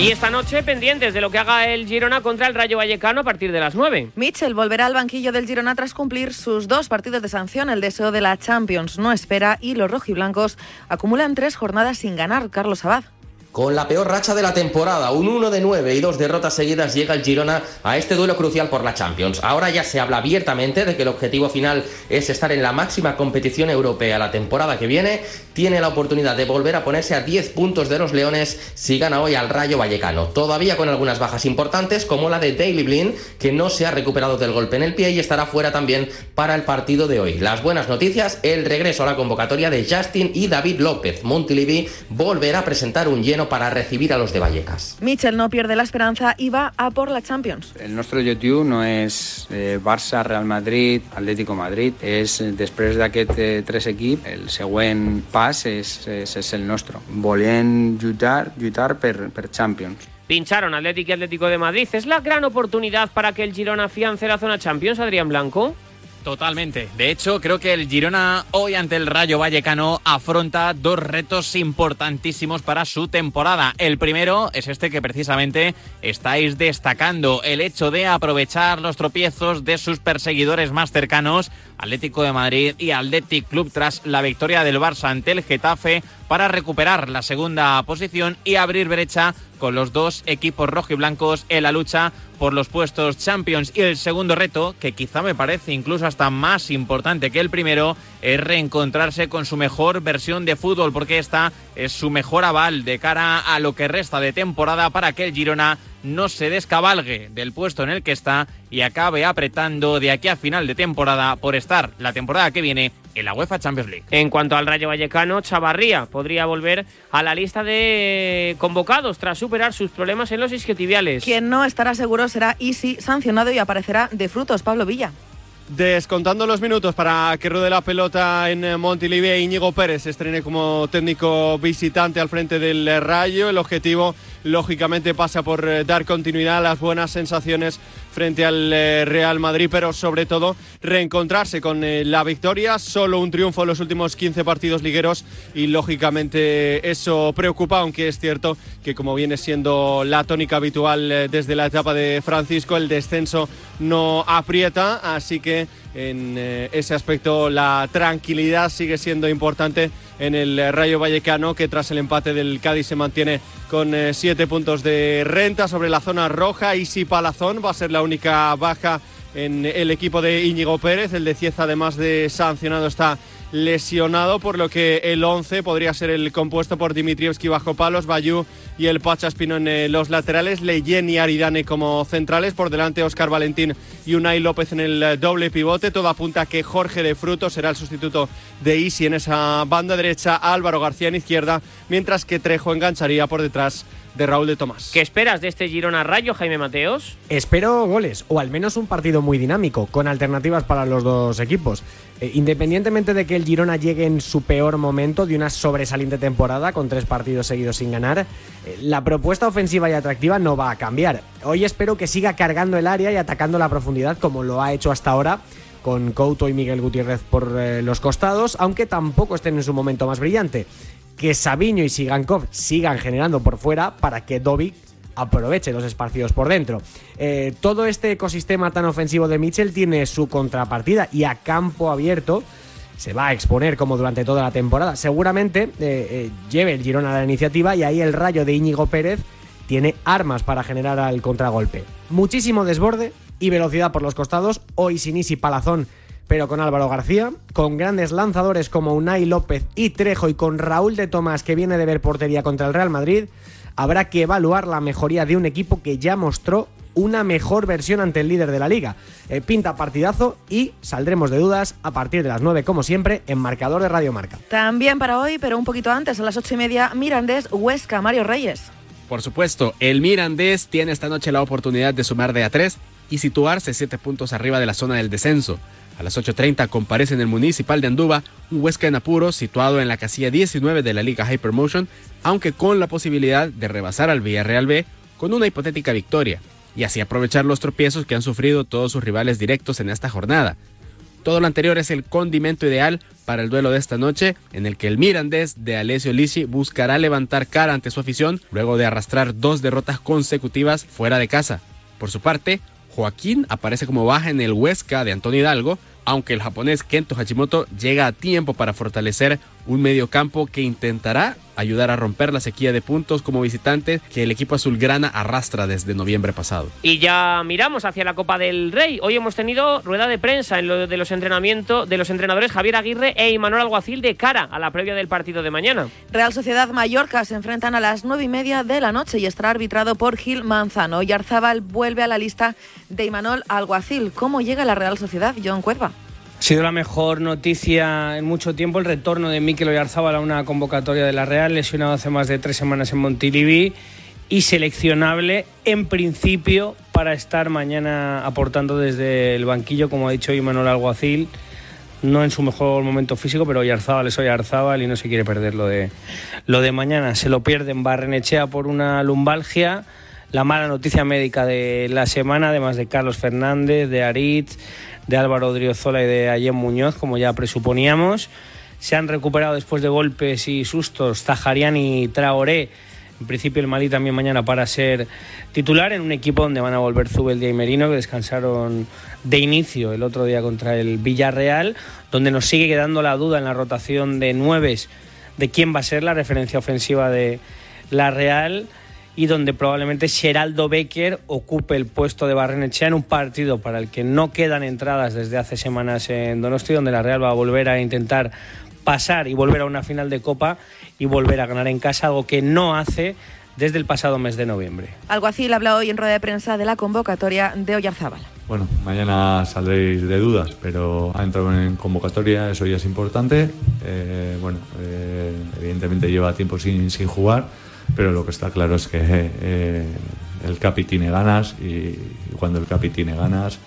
Y esta noche pendientes de lo que haga el Girona contra el Rayo Vallecano a partir de las 9. Mitchell volverá al banquillo del Girona tras cumplir sus dos partidos de sanción. El deseo de la Champions no espera y los rojiblancos acumulan tres jornadas sin ganar. Carlos Abad. Con la peor racha de la temporada, un 1 de 9 y dos derrotas seguidas llega el Girona a este duelo crucial por la Champions. Ahora ya se habla abiertamente de que el objetivo final es estar en la máxima competición europea la temporada que viene. Tiene la oportunidad de volver a ponerse a 10 puntos de los Leones si gana hoy al Rayo Vallecano. Todavía con algunas bajas importantes como la de Daily Blin, que no se ha recuperado del golpe en el pie y estará fuera también para el partido de hoy. Las buenas noticias, el regreso a la convocatoria de Justin y David López. Montilivi volverá a presentar un lleno para recibir a los de Vallecas. Mitchell no pierde la esperanza y va a por la Champions. El nostre objectiu no és eh, Barça, Real Madrid, Atlético Madrid, és eh, després d'aquest eh, tres equips, el següent pas és, és, és el nostre. Volem lluitar, lluitar per, per Champions. Pincharon Atlético y Atlético de Madrid. ¿Es la gran oportunidad para que el Girona afiance la zona Champions, Adrián Blanco? Totalmente. De hecho, creo que el Girona hoy ante el Rayo Vallecano afronta dos retos importantísimos para su temporada. El primero es este que precisamente estáis destacando, el hecho de aprovechar los tropiezos de sus perseguidores más cercanos, Atlético de Madrid y Athletic Club tras la victoria del Barça ante el Getafe para recuperar la segunda posición y abrir brecha con los dos equipos rojiblancos en la lucha por los puestos Champions. Y el segundo reto, que quizá me parece incluso hasta más importante que el primero, es reencontrarse con su mejor versión de fútbol, porque esta es su mejor aval de cara a lo que resta de temporada para que el Girona no se descabalgue del puesto en el que está y acabe apretando de aquí a final de temporada por estar la temporada que viene en la UEFA Champions League. En cuanto al Rayo Vallecano, Chavarría podría volver a la lista de convocados tras superar sus problemas en los isquiotibiales. Quien no estará seguro será Isi, sancionado y aparecerá de frutos, Pablo Villa. Descontando los minutos para que ruede la pelota en Montilivi e Íñigo Pérez se estrene como técnico visitante al frente del Rayo. El objetivo, lógicamente, pasa por eh, dar continuidad a las buenas sensaciones frente al eh, Real Madrid, pero sobre todo reencontrarse con eh, la victoria. Solo un triunfo en los últimos 15 partidos ligueros y, lógicamente, eso preocupa, aunque es cierto que, como viene siendo la tónica habitual eh, desde la etapa de Francisco, el descenso no aprieta, así que en ese aspecto la tranquilidad sigue siendo importante en el eh, Rayo Vallecano que tras el empate del Cádiz se mantiene con eh, siete puntos de renta sobre la zona roja. Y si Palazón va a ser la única baja en el equipo de Íñigo Pérez, el de Cieza además de sancionado está lesionado, por lo que el 11 podría ser el compuesto por Dimitrievski bajo palos, Bayú y el Pachaspino en eh, los laterales, Leyen y Aridane como centrales, por delante Oscar Valentín y Unai López en el eh, doble pivote. Todo apunta a que Jorge de Fruto será el sustituto de Isi en esa banda derecha, Álvaro García en izquierda, mientras que Trejo engancharía por detrás de Raúl de Tomás. ¿Qué esperas de este Girona Rayo, Jaime Mateos? Espero goles, o al menos un partido muy dinámico, con alternativas para los dos equipos. Eh, independientemente de que el Girona llegue en su peor momento de una sobresaliente temporada, con tres partidos seguidos sin ganar, eh, la propuesta ofensiva y atractiva no va a cambiar. Hoy espero que siga cargando el área y atacando la profundidad como lo ha hecho hasta ahora con Couto y Miguel Gutiérrez por eh, los costados, aunque tampoco estén en su momento más brillante que Sabiño y Sigankov sigan generando por fuera para que Dovic aproveche los espacios por dentro. Eh, todo este ecosistema tan ofensivo de Mitchell tiene su contrapartida y a campo abierto se va a exponer como durante toda la temporada. Seguramente eh, eh, lleve el Girona a la iniciativa y ahí el rayo de Íñigo Pérez tiene armas para generar al contragolpe. Muchísimo desborde y velocidad por los costados. Hoy sin Isi Palazón pero con Álvaro García, con grandes lanzadores como Unai López y Trejo y con Raúl de Tomás que viene de ver portería contra el Real Madrid, habrá que evaluar la mejoría de un equipo que ya mostró una mejor versión ante el líder de la liga. Eh, pinta partidazo y saldremos de dudas a partir de las 9, como siempre, en marcador de Radio Marca. También para hoy, pero un poquito antes, a las 8 y media, Mirandés Huesca, Mario Reyes. Por supuesto, el Mirandés tiene esta noche la oportunidad de sumar de a 3 y situarse 7 puntos arriba de la zona del descenso. A las 8.30 comparece en el Municipal de Anduba un Huesca en apuros situado en la casilla 19 de la Liga Hypermotion, aunque con la posibilidad de rebasar al Villarreal B con una hipotética victoria, y así aprovechar los tropiezos que han sufrido todos sus rivales directos en esta jornada. Todo lo anterior es el condimento ideal para el duelo de esta noche, en el que el Mirandés de Alessio Lisi buscará levantar cara ante su afición luego de arrastrar dos derrotas consecutivas fuera de casa. Por su parte, Joaquín aparece como baja en el Huesca de Antonio Hidalgo, aunque el japonés Kento Hachimoto llega a tiempo para fortalecer un mediocampo que intentará ayudar a romper la sequía de puntos como visitante que el equipo azulgrana arrastra desde noviembre pasado. Y ya miramos hacia la Copa del Rey. Hoy hemos tenido rueda de prensa en lo de los entrenamientos de los entrenadores Javier Aguirre e Imanol Alguacil de cara a la previa del partido de mañana. Real Sociedad Mallorca se enfrentan a las nueve y media de la noche y estará arbitrado por Gil Manzano. Y Arzabal vuelve a la lista de Imanol Alguacil. ¿Cómo llega la Real Sociedad, John Cuerva? Ha sido la mejor noticia en mucho tiempo el retorno de Mikel Oyarzábal a una convocatoria de la Real, lesionado hace más de tres semanas en Montilivi y seleccionable en principio para estar mañana aportando desde el banquillo, como ha dicho Imanol Alguacil, no en su mejor momento físico, pero Oyarzábal es Oyarzábal y no se quiere perder lo de, lo de mañana. Se lo pierde en Barrenechea por una lumbalgia. La mala noticia médica de la semana, además de Carlos Fernández, de Aritz, de Álvaro Driozola y de Ayem Muñoz, como ya presuponíamos. Se han recuperado después de golpes y sustos Zaharian y Traoré. En principio el Malí también mañana para ser titular en un equipo donde van a volver Zubeldia y Merino, que descansaron de inicio el otro día contra el Villarreal, donde nos sigue quedando la duda en la rotación de nueves de quién va a ser la referencia ofensiva de la Real y donde probablemente Geraldo Becker ocupe el puesto de Barrenechea en un partido para el que no quedan entradas desde hace semanas en Donosti, donde la Real va a volver a intentar pasar y volver a una final de Copa y volver a ganar en casa, algo que no hace desde el pasado mes de noviembre. Alguacil habla hoy en rueda de prensa de la convocatoria de Oyarzábal. Bueno, mañana saldréis de dudas, pero ha entrado en convocatoria, eso ya es importante. Eh, bueno, eh, evidentemente lleva tiempo sin, sin jugar pero lo que está claro es que eh, el Capi tiene ganas y cuando el Capi tiene ganas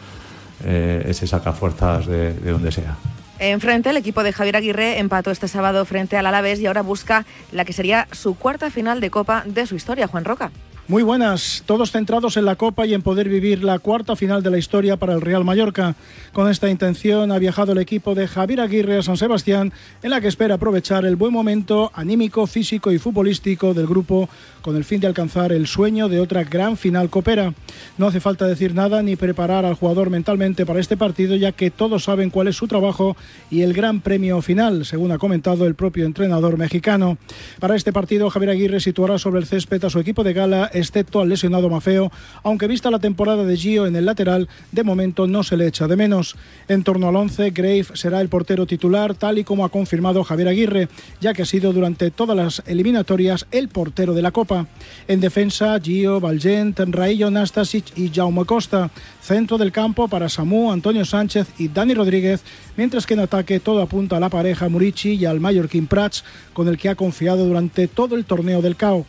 eh, se saca fuerzas de, de donde sea. Enfrente, el equipo de Javier Aguirre empató este sábado frente al Alavés y ahora busca la que sería su cuarta final de Copa de su historia, Juan Roca. Muy buenas, todos centrados en la Copa y en poder vivir la cuarta final de la historia para el Real Mallorca. Con esta intención ha viajado el equipo de Javier Aguirre a San Sebastián, en la que espera aprovechar el buen momento anímico, físico y futbolístico del grupo con el fin de alcanzar el sueño de otra gran final copera. No hace falta decir nada ni preparar al jugador mentalmente para este partido, ya que todos saben cuál es su trabajo y el gran premio final, según ha comentado el propio entrenador mexicano. Para este partido, Javier Aguirre situará sobre el césped a su equipo de gala excepto al lesionado Mafeo, aunque vista la temporada de Gio en el lateral, de momento no se le echa de menos. En torno al 11, Grave será el portero titular, tal y como ha confirmado Javier Aguirre, ya que ha sido durante todas las eliminatorias el portero de la Copa. En defensa, Gio, Valgent, Raillo Nastasic y Jaume Costa. Centro del campo para Samu, Antonio Sánchez y Dani Rodríguez, mientras que en ataque todo apunta a la pareja Murici y al Mallorquín Prats, con el que ha confiado durante todo el torneo del CAO.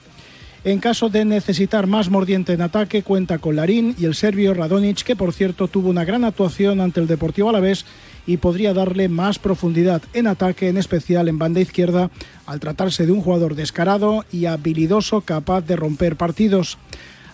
En caso de necesitar más mordiente en ataque, cuenta con Larín y el serbio Radonic, que por cierto tuvo una gran actuación ante el Deportivo Alavés y podría darle más profundidad en ataque, en especial en banda izquierda, al tratarse de un jugador descarado y habilidoso capaz de romper partidos.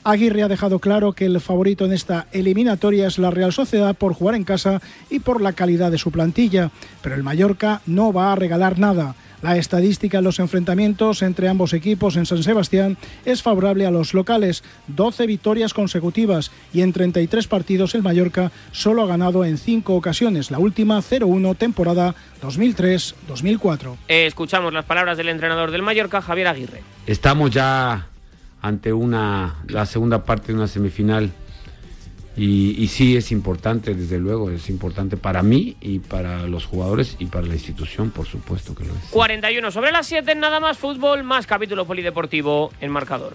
Aguirre ha dejado claro que el favorito en esta eliminatoria es la Real Sociedad por jugar en casa y por la calidad de su plantilla, pero el Mallorca no va a regalar nada. La estadística en los enfrentamientos entre ambos equipos en San Sebastián es favorable a los locales, 12 victorias consecutivas y en 33 partidos el Mallorca solo ha ganado en 5 ocasiones, la última 0-1 temporada 2003-2004. Escuchamos las palabras del entrenador del Mallorca, Javier Aguirre. Estamos ya ante una la segunda parte de una semifinal y, y, sí es importante, desde luego, es importante para mí y para los jugadores y para la institución, por supuesto que lo es. 41 sobre las 7, nada más fútbol, más capítulo polideportivo en marcador.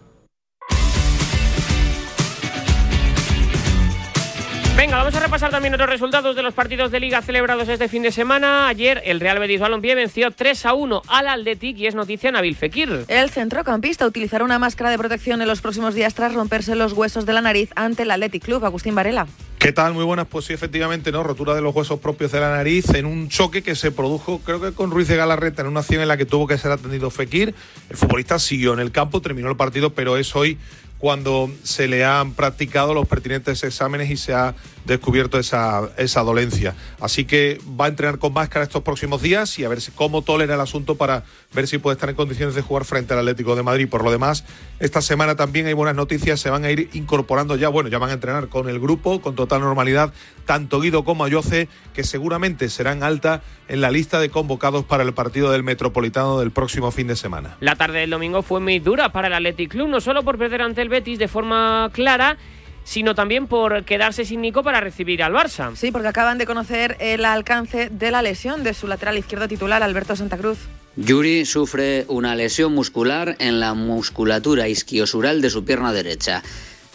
Venga, vamos a repasar también otros resultados de los partidos de liga celebrados este fin de semana. Ayer el Real Betis Balompié venció 3 a 1 al Athletic y es noticia Nabil Fekir. El centrocampista utilizará una máscara de protección en los próximos días tras romperse los huesos de la nariz ante el Athletic Club. Agustín Varela. ¿Qué tal? Muy buenas. Pues sí, efectivamente, ¿no? Rotura de los huesos propios de la nariz en un choque que se produjo, creo que con Ruiz de Galarreta, en una acción en la que tuvo que ser atendido Fekir. El futbolista siguió en el campo, terminó el partido, pero es hoy cuando se le han practicado los pertinentes exámenes y se ha descubierto esa, esa dolencia. Así que va a entrenar con máscara estos próximos días y a ver si, cómo tolera el asunto para ver si puede estar en condiciones de jugar frente al Atlético de Madrid. Por lo demás, esta semana también hay buenas noticias, se van a ir incorporando ya, bueno, ya van a entrenar con el grupo con total normalidad, tanto Guido como Ayoce, que seguramente serán alta en la lista de convocados para el partido del Metropolitano del próximo fin de semana. La tarde del domingo fue muy dura para el Athletic Club, no solo por perder ante el Betis de forma clara, sino también por quedarse sin Nico para recibir al Barça. Sí, porque acaban de conocer el alcance de la lesión de su lateral izquierdo titular, Alberto Santa Cruz. Yuri sufre una lesión muscular en la musculatura isquiosural de su pierna derecha.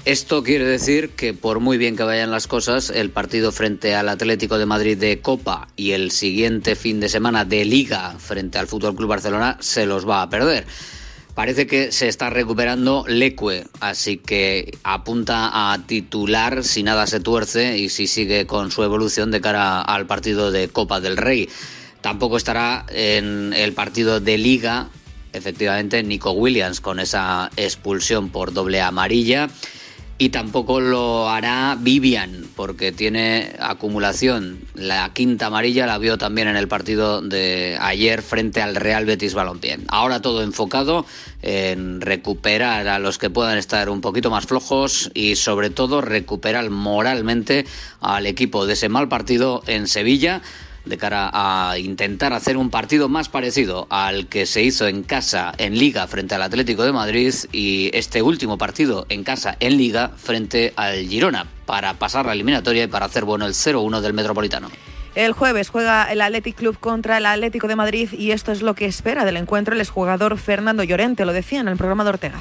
Esto quiere decir que por muy bien que vayan las cosas, el partido frente al Atlético de Madrid de Copa y el siguiente fin de semana de Liga frente al Fútbol Club Barcelona se los va a perder. Parece que se está recuperando Leque, así que apunta a titular si nada se tuerce y si sigue con su evolución de cara al partido de Copa del Rey. Tampoco estará en el partido de Liga, efectivamente, Nico Williams con esa expulsión por doble amarilla. Y tampoco lo hará Vivian porque tiene acumulación. La quinta amarilla la vio también en el partido de ayer frente al Real Betis Balompié. Ahora todo enfocado en recuperar a los que puedan estar un poquito más flojos y sobre todo recuperar moralmente al equipo de ese mal partido en Sevilla de cara a intentar hacer un partido más parecido al que se hizo en casa en Liga frente al Atlético de Madrid y este último partido en casa en Liga frente al Girona para pasar la eliminatoria y para hacer bueno el 0-1 del Metropolitano. El jueves juega el Athletic Club contra el Atlético de Madrid y esto es lo que espera del encuentro el exjugador Fernando Llorente, lo decía en el programa de Ortega.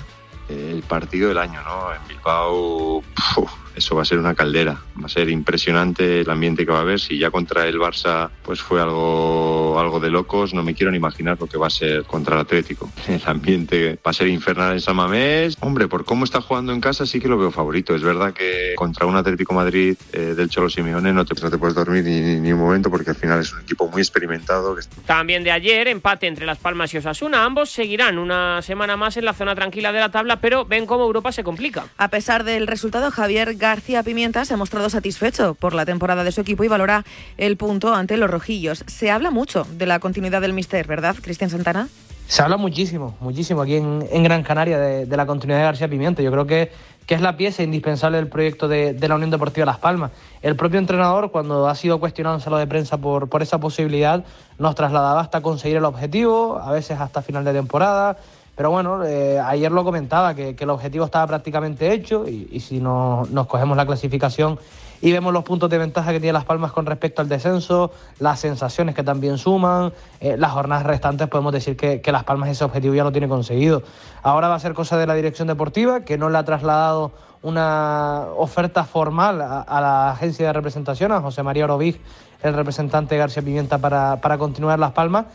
El partido del año, ¿no? En Bilbao, puf, eso va a ser una caldera. Va a ser impresionante el ambiente que va a haber. Si ya contra el Barça pues fue algo, algo de locos, no me quiero ni imaginar lo que va a ser contra el Atlético. (laughs) El ambiente va a ser infernal en San Mamés. Hombre, por cómo está jugando en casa sí que lo veo favorito. Es verdad que contra un Atlético Madrid eh, del Cholo Simeone no te, no te puedes dormir ni, ni, ni, un momento porque al final es un equipo muy experimentado. También de ayer, empate entre Las Palmas y Osasuna. Ambos seguirán una semana más en la zona tranquila de la tabla, pero ven cómo Europa se complica. A pesar del resultado, Javier García Pimienta se ha mostrado satisfecho por la temporada de su equipo y valora el punto ante los rojillos. Se habla mucho de la continuidad del Mister, ¿verdad, Cristian Santana? Se habla muchísimo, muchísimo aquí en, Gran Canaria de, la continuidad de García Pimienta. Yo creo que, que es la pieza indispensable del proyecto de, de, la Unión Deportiva Las Palmas. El propio entrenador, cuando ha sido cuestionado en sala de prensa por, por esa posibilidad, nos trasladaba hasta conseguir el objetivo, a veces hasta final de temporada. Pero bueno, eh, ayer lo comentaba, que, que, el objetivo estaba prácticamente hecho y, si no, nos cogemos la clasificación y vemos los puntos de ventaja que tiene Las Palmas con respecto al descenso, las sensaciones que también suman, eh, las jornadas restantes podemos decir que, que, Las Palmas ese objetivo ya lo tiene conseguido. Ahora va a ser cosa de la dirección deportiva, que no le ha trasladado una oferta formal a, la agencia de representación, a José María Orovig, el representante de García Pimienta para, para continuar Las Palmas.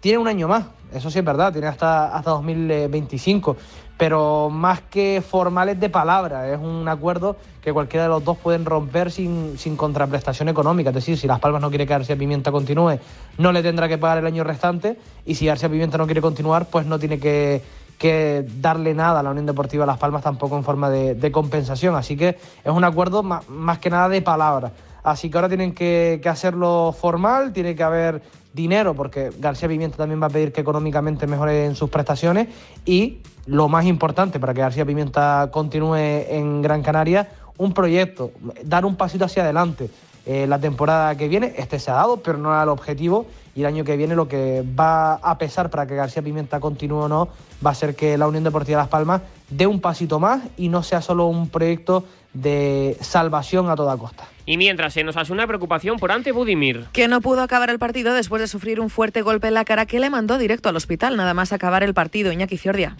Tiene un año más, eso sí es verdad, tiene hasta, hasta 2025, pero más que formales de palabra, es un acuerdo que cualquiera de los dos pueden romper sin, sin contraprestación económica. Es decir, si Las Palmas no quiere que García Pimienta continúe, no le tendrá que pagar el año restante, y si García Pimienta no quiere continuar, pues no tiene que, que darle nada a la Unión Deportiva Las Palmas tampoco en forma de, compensación. Así que es un acuerdo más, más que nada de palabra. Así que ahora tienen que, hacerlo formal, tiene que haber dinero, porque García Pimienta también va a pedir que económicamente mejoren sus prestaciones y lo más importante para que García Pimienta continúe en Gran Canaria, un proyecto, dar un pasito hacia adelante. Eh, la temporada que viene, este se ha dado, pero no era el objetivo. Y el año que viene lo que va a pesar para que García Pimienta continúe o no va a ser que la Unión Deportiva Las Palmas dé un pasito más y no sea solo un proyecto de salvación a toda costa. Y mientras se nos hace una preocupación por ante Budimir. Que no pudo acabar el partido después de sufrir un fuerte golpe en la cara que le mandó directo al hospital, nada más acabar el partido. Iñaki Ciordia.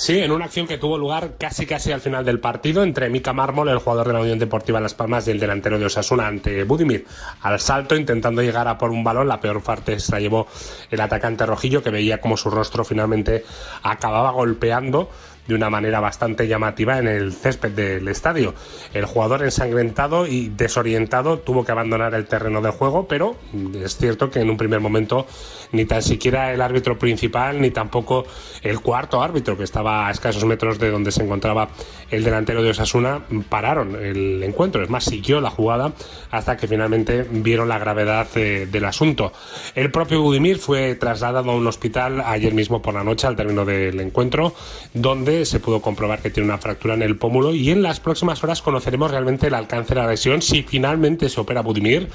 Sí, en una acción que tuvo lugar casi casi al final del partido entre Mika Mármol, el jugador de la Unión Deportiva Las Palmas, y el delantero de Osasuna ante Budimir. Al salto, intentando llegar a por un balón, la peor parte se la llevó el atacante rojillo, que veía como su rostro finalmente acababa golpeando de una manera bastante llamativa en el césped del estadio. El jugador ensangrentado y desorientado tuvo que abandonar el terreno de juego, pero es cierto que en un primer momento ni tan siquiera el árbitro principal ni tampoco el cuarto árbitro que estaba a escasos metros de donde se encontraba el delantero de Osasuna pararon el encuentro. Es más, siguió la jugada hasta que finalmente vieron la gravedad eh, del asunto. El propio Budimir fue trasladado a un hospital ayer mismo por la noche al término del encuentro, donde se pudo comprobar que tiene una fractura en el pómulo y en las próximas horas conoceremos realmente el alcance de la lesión si finalmente se opera Budimir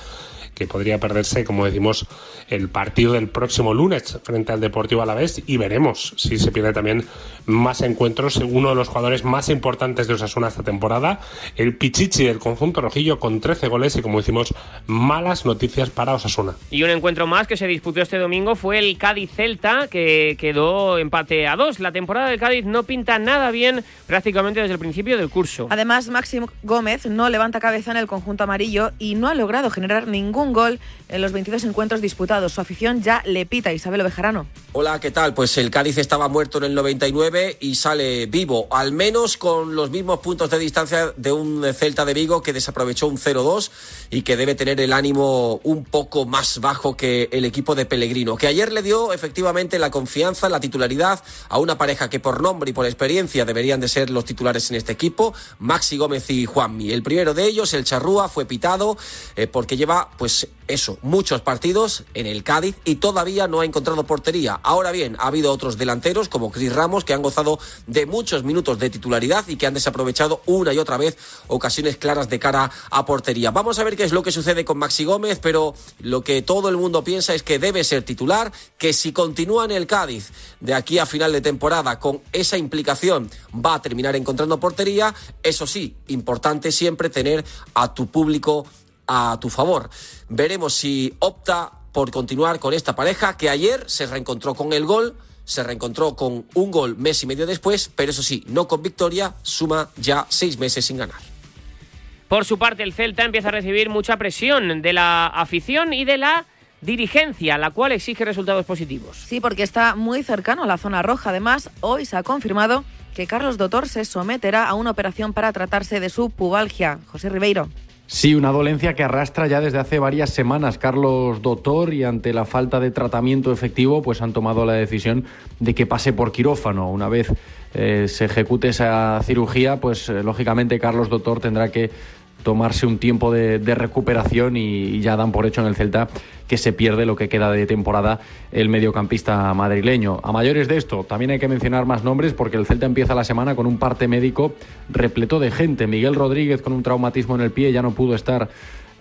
que podría perderse, como decimos, el partido del próximo lunes frente al Deportivo Alavés y veremos si se pierde también más encuentros. Uno de los jugadores más importantes de Osasuna esta temporada, el Pichichi del conjunto rojillo con 13 goles y, como decimos, malas noticias para Osasuna. Y un encuentro más que se disputó este domingo fue el Cádiz-Celta, que quedó empate a dos. La temporada del Cádiz no pinta nada bien prácticamente desde el principio del curso. Además, Máximo Gómez no levanta cabeza en el conjunto amarillo y no ha logrado generar ningún un gol en los 22 encuentros disputados. Su afición ya le pita Isabel Bejarano. Hola, ¿qué tal? Pues el Cádiz estaba muerto en el 99 y sale vivo, al menos con los mismos puntos de distancia de un Celta de Vigo que desaprovechó un 0-2 y que debe tener el ánimo un poco más bajo que el equipo de Pellegrino, que ayer le dio efectivamente la confianza, la titularidad a una pareja que por nombre y por experiencia deberían de ser los titulares en este equipo, Maxi Gómez y Juanmi. El primero de ellos, el Charrúa, fue pitado eh, porque lleva pues eso, muchos partidos en el Cádiz y todavía no ha encontrado portería. Ahora bien, ha habido otros delanteros como Cris Ramos que han gozado de muchos minutos de titularidad y que han desaprovechado una y otra vez ocasiones claras de cara a portería. Vamos a ver qué es lo que sucede con Maxi Gómez, pero lo que todo el mundo piensa es que debe ser titular, que si continúa en el Cádiz de aquí a final de temporada con esa implicación va a terminar encontrando portería. Eso sí, importante siempre tener a tu público a tu favor. Veremos si opta por continuar con esta pareja que ayer se reencontró con el gol, se reencontró con un gol mes y medio después, pero eso sí, no con victoria, suma ya seis meses sin ganar. Por su parte, el Celta empieza a recibir mucha presión de la afición y de la dirigencia, la cual exige resultados positivos. Sí, porque está muy cercano a la zona roja. Además, hoy se ha confirmado que Carlos Dotor se someterá a una operación para tratarse de su pubalgia. José Ribeiro. Sí, una dolencia que arrastra ya desde hace varias semanas Carlos Doctor y ante la falta de tratamiento efectivo pues han tomado la decisión de que pase por quirófano. Una vez eh, se ejecute esa cirugía, pues eh, lógicamente Carlos Doctor tendrá que tomarse un tiempo de, recuperación y, ya dan por hecho en el Celta que se pierde lo que queda de temporada el mediocampista madrileño. A mayores de esto, también hay que mencionar más nombres porque el Celta empieza la semana con un parte médico repleto de gente. Miguel Rodríguez con un traumatismo en el pie ya no pudo estar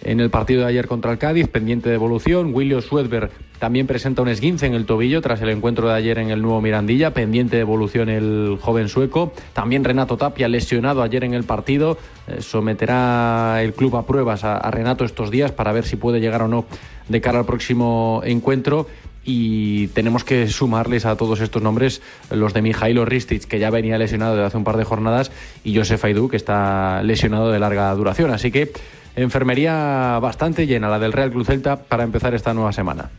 en el partido de ayer contra el Cádiz, pendiente de evolución. William Swedberg también presenta un esguince en el tobillo tras el encuentro de ayer en el nuevo Mirandilla, pendiente de evolución el joven sueco. También Renato Tapia, lesionado ayer en el partido. Eh, someterá el club a pruebas a, Renato estos días para ver si puede llegar o no de cara al próximo encuentro y tenemos que sumarles a todos estos nombres los de Mijailo Ristic, que ya venía lesionado desde hace un par de jornadas, y Josef Aidú, que está lesionado de larga duración. Así que enfermería bastante llena, la del Real Cruz Celta, para empezar esta nueva semana.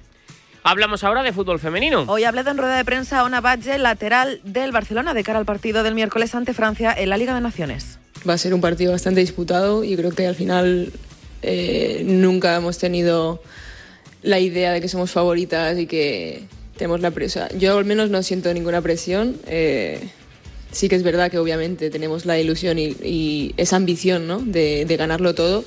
Hablamos ahora de fútbol femenino. Hoy hablé en rueda de prensa a Ona Badge, lateral del Barcelona, de cara al partido del miércoles ante Francia en la Liga de Naciones. Va a ser un partido bastante disputado y creo que al final eh, nunca hemos tenido la idea de que somos favoritas y que tenemos la presión. Yo al menos no siento ninguna presión. Eh, sí que es verdad que obviamente tenemos la ilusión y, esa ambición ¿no? de, ganarlo todo,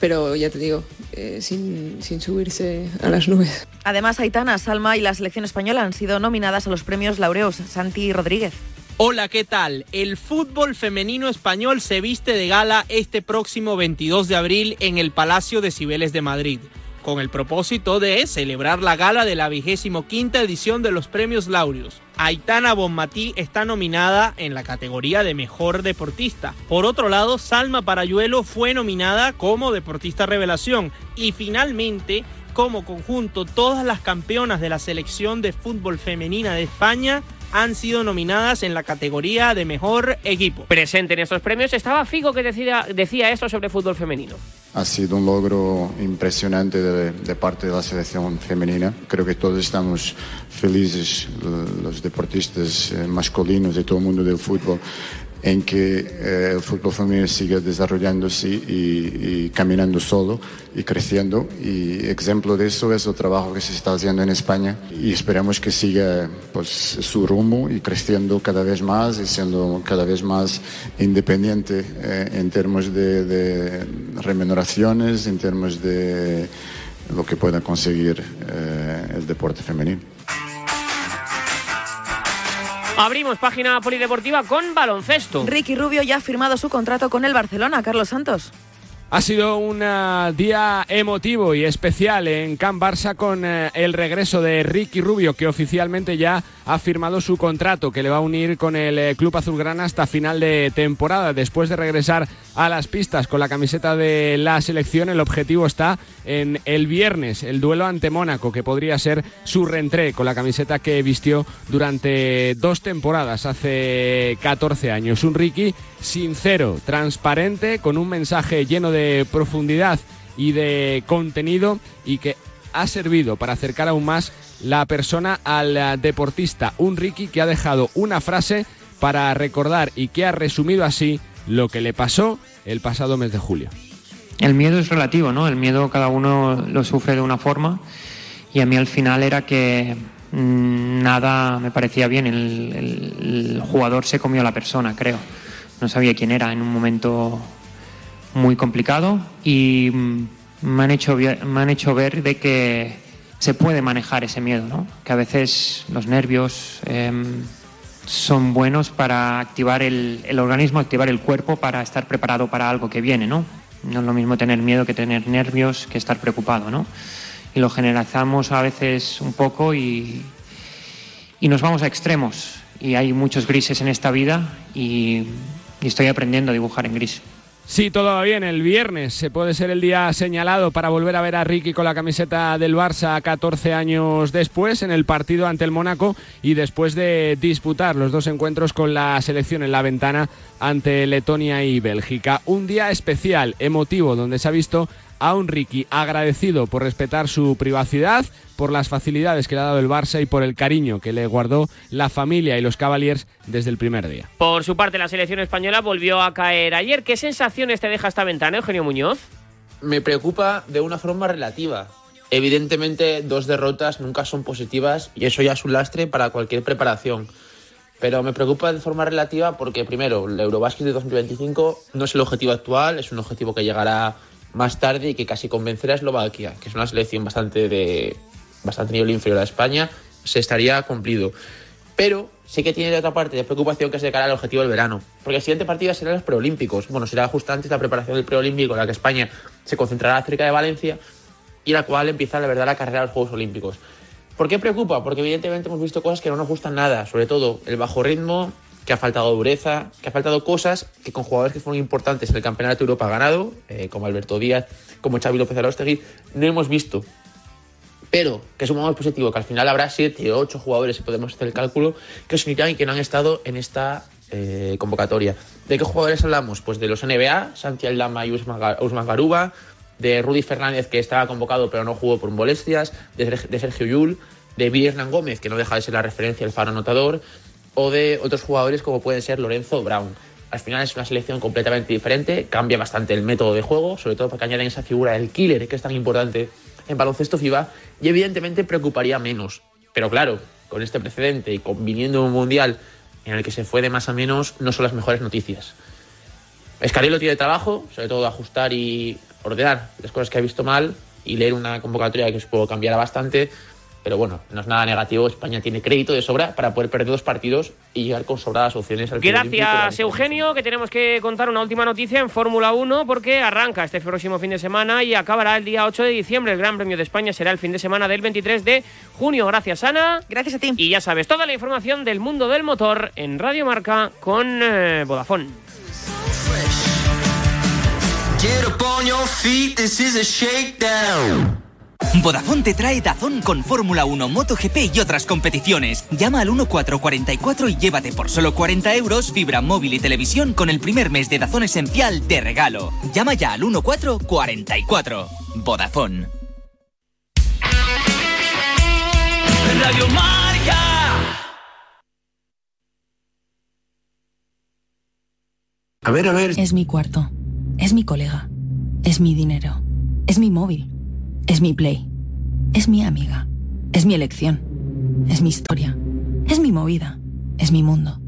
pero ya te digo, eh, sin, sin, subirse a las nubes. Además, Aitana, Salma y la selección española han sido nominadas a los premios Laureos Santi Rodríguez. Hola, ¿qué tal? El fútbol femenino español se viste de gala este próximo 22 de abril en el Palacio de Cibeles de Madrid con el propósito de celebrar la gala de la vigésimo quinta edición de los premios Laureus. Aitana Bonmatí está nominada en la categoría de mejor deportista. Por otro lado, Salma Parayuelo fue nominada como deportista revelación. Y finalmente, como conjunto, todas las campeonas de la selección de fútbol femenina de España han sido nominadas en la categoría de mejor equipo. Presente en estos premios estaba Figo que decía, decía esto sobre fútbol femenino. Ha sido un logro impresionante de, parte de la selección femenina. Creo que todos estamos felices, los deportistas eh, masculinos de todo el mundo del fútbol, en que eh, el fútbol femenino siga desarrollándose y, caminando solo y creciendo. Y ejemplo de eso es el trabajo que se está haciendo en España y esperamos que siga pues, su rumbo y creciendo cada vez más y siendo cada vez más independiente eh, en términos de, remuneraciones, en términos de lo que pueda conseguir eh, el deporte femenino. Abrimos página polideportiva con baloncesto. Ricky Rubio ya ha firmado su contrato con el Barcelona, Carlos Santos. Ha sido un eh, día emotivo y especial en Can Barça con eh, el regreso de Ricky Rubio, que oficialmente ya ha firmado su contrato, que le va a unir con el eh, Club Azulgrana hasta final de temporada. Después de regresar a las pistas con la camiseta de la selección, el objetivo está en el viernes, el duelo ante Mónaco, que podría ser su reentré con la camiseta que vistió durante dos temporadas, hace 14 años. Un Ricky sincero, transparente, con un mensaje lleno de profundidad y de contenido y que ha servido para acercar aún más la persona al eh, deportista. Un Ricky que ha dejado una frase para recordar y que ha resumido así lo que le pasó el pasado mes de julio. El miedo es relativo, ¿no? El miedo cada uno lo sufre de una forma y a mí al final era que mm, nada me parecía bien. El, el jugador se comió a la persona, creo. No sabía quién era en un momento muy complicado y mm, me han hecho, me han hecho ver de que se puede manejar ese miedo, ¿no? Que a veces los nervios em, son buenos para activar el, el organismo, activar el cuerpo para estar preparado para algo que viene, ¿no? No es lo mismo tener miedo que tener nervios, que estar preocupado, ¿no? Y lo generalizamos a veces un poco y, y nos vamos a extremos. Y hay muchos grises en esta vida y, y estoy aprendiendo a dibujar en gris. Si todo va bien, el viernes se puede ser el día señalado para volver a ver a Ricky con la camiseta del Barça 14 años después en el partido ante el Mónaco y después de disputar los dos encuentros con la selección en la ventana ante Letonia y Bélgica. Un día especial, emotivo, donde se ha visto a un Ricky agradecido por respetar su privacidad, por las facilidades que le ha dado el Barça y por el cariño que le guardó la familia y los Cavaliers desde el primer día. Por su parte, la selección española volvió a caer ayer. ¿Qué sensaciones te deja esta ventana, Eugenio Muñoz? me preocupa de una forma relativa. Evidentemente, dos derrotas nunca son positivas y eso ya es un lastre para cualquier preparación. Pero me preocupa de forma relativa porque, primero, el Eurobasket de 2025 no es el objetivo actual, es un objetivo que llegará más tarde y que casi convencerá a Eslovaquia, que es una selección bastante de bastante nivel inferior a España, se estaría cumplido. Pero sí que tiene otra parte de preocupación que es de cara al objetivo del verano. Porque el siguiente partido será los preolímpicos. Bueno, será justo antes la preparación del preolímpico en la que España se concentrará cerca de Valencia y la cual empieza la verdad la carrera de los Juegos Olímpicos. ¿Por qué preocupa? Porque evidentemente hemos visto cosas que no nos gustan nada, sobre todo el bajo ritmo, que ha faltado dureza, que ha faltado cosas que con jugadores que fueron importantes en el Campeonato de Europa ganado, eh, como Alberto Díaz, como Xavi López Arostegui, no hemos visto. Pero que sumamos positivo, que al final habrá 7 o 8 jugadores, si podemos hacer el cálculo, que significan que no han estado en esta eh, convocatoria. ¿De qué jugadores hablamos? Pues de los NBA, Santi Aldama y Usman Ga- Usman Garuba, de Rudy Fernández, que estaba convocado pero no jugó por molestias, de, Ser- de Sergio Yul, de Billy Gómez, que no deja de ser la referencia, el faro anotador, o de otros jugadores como pueden ser Lorenzo Brown. Al final es una selección completamente diferente, cambia bastante el método de juego, sobre todo porque añaden esa figura del killer, que es tan importante en baloncesto FIBA, y evidentemente preocuparía menos. Pero claro, con este precedente y con viniendo un mundial en el que se fue de más a menos, no son las mejores noticias. Escariolo tiene trabajo, sobre todo ajustar y ordenar las cosas que ha visto mal y leer una convocatoria que supongo cambiará bastante. Pero bueno, no es nada negativo. España tiene crédito de sobra para poder perder dos partidos y llegar con sobradas opciones al. Gracias, Eugenio, que tenemos que contar una última noticia en Fórmula 1 porque arranca este próximo fin de semana y acabará el día 8 de diciembre. El Gran Premio de España será el fin de semana del 23 de junio. Gracias, Ana. Gracias a ti. Y ya sabes, toda la información del mundo del motor en Radio Marca con eh, Vodafone. Get up on your feet, this is a shakedown. (laughs) Vodafone te trae Dazón con Fórmula 1, MotoGP y otras competiciones. Llama al 1444 y llévate por solo 40 euros fibra móvil y televisión con el primer mes de Dazón Esencial de regalo. Llama ya al 1444. Vodafone. Radio Marca. A ver, a ver. Es mi cuarto. Es mi colega. Es mi dinero. Es mi móvil. Es mi play. Es mi amiga. Es mi elección. Es mi historia. Es mi movida. Es mi mundo.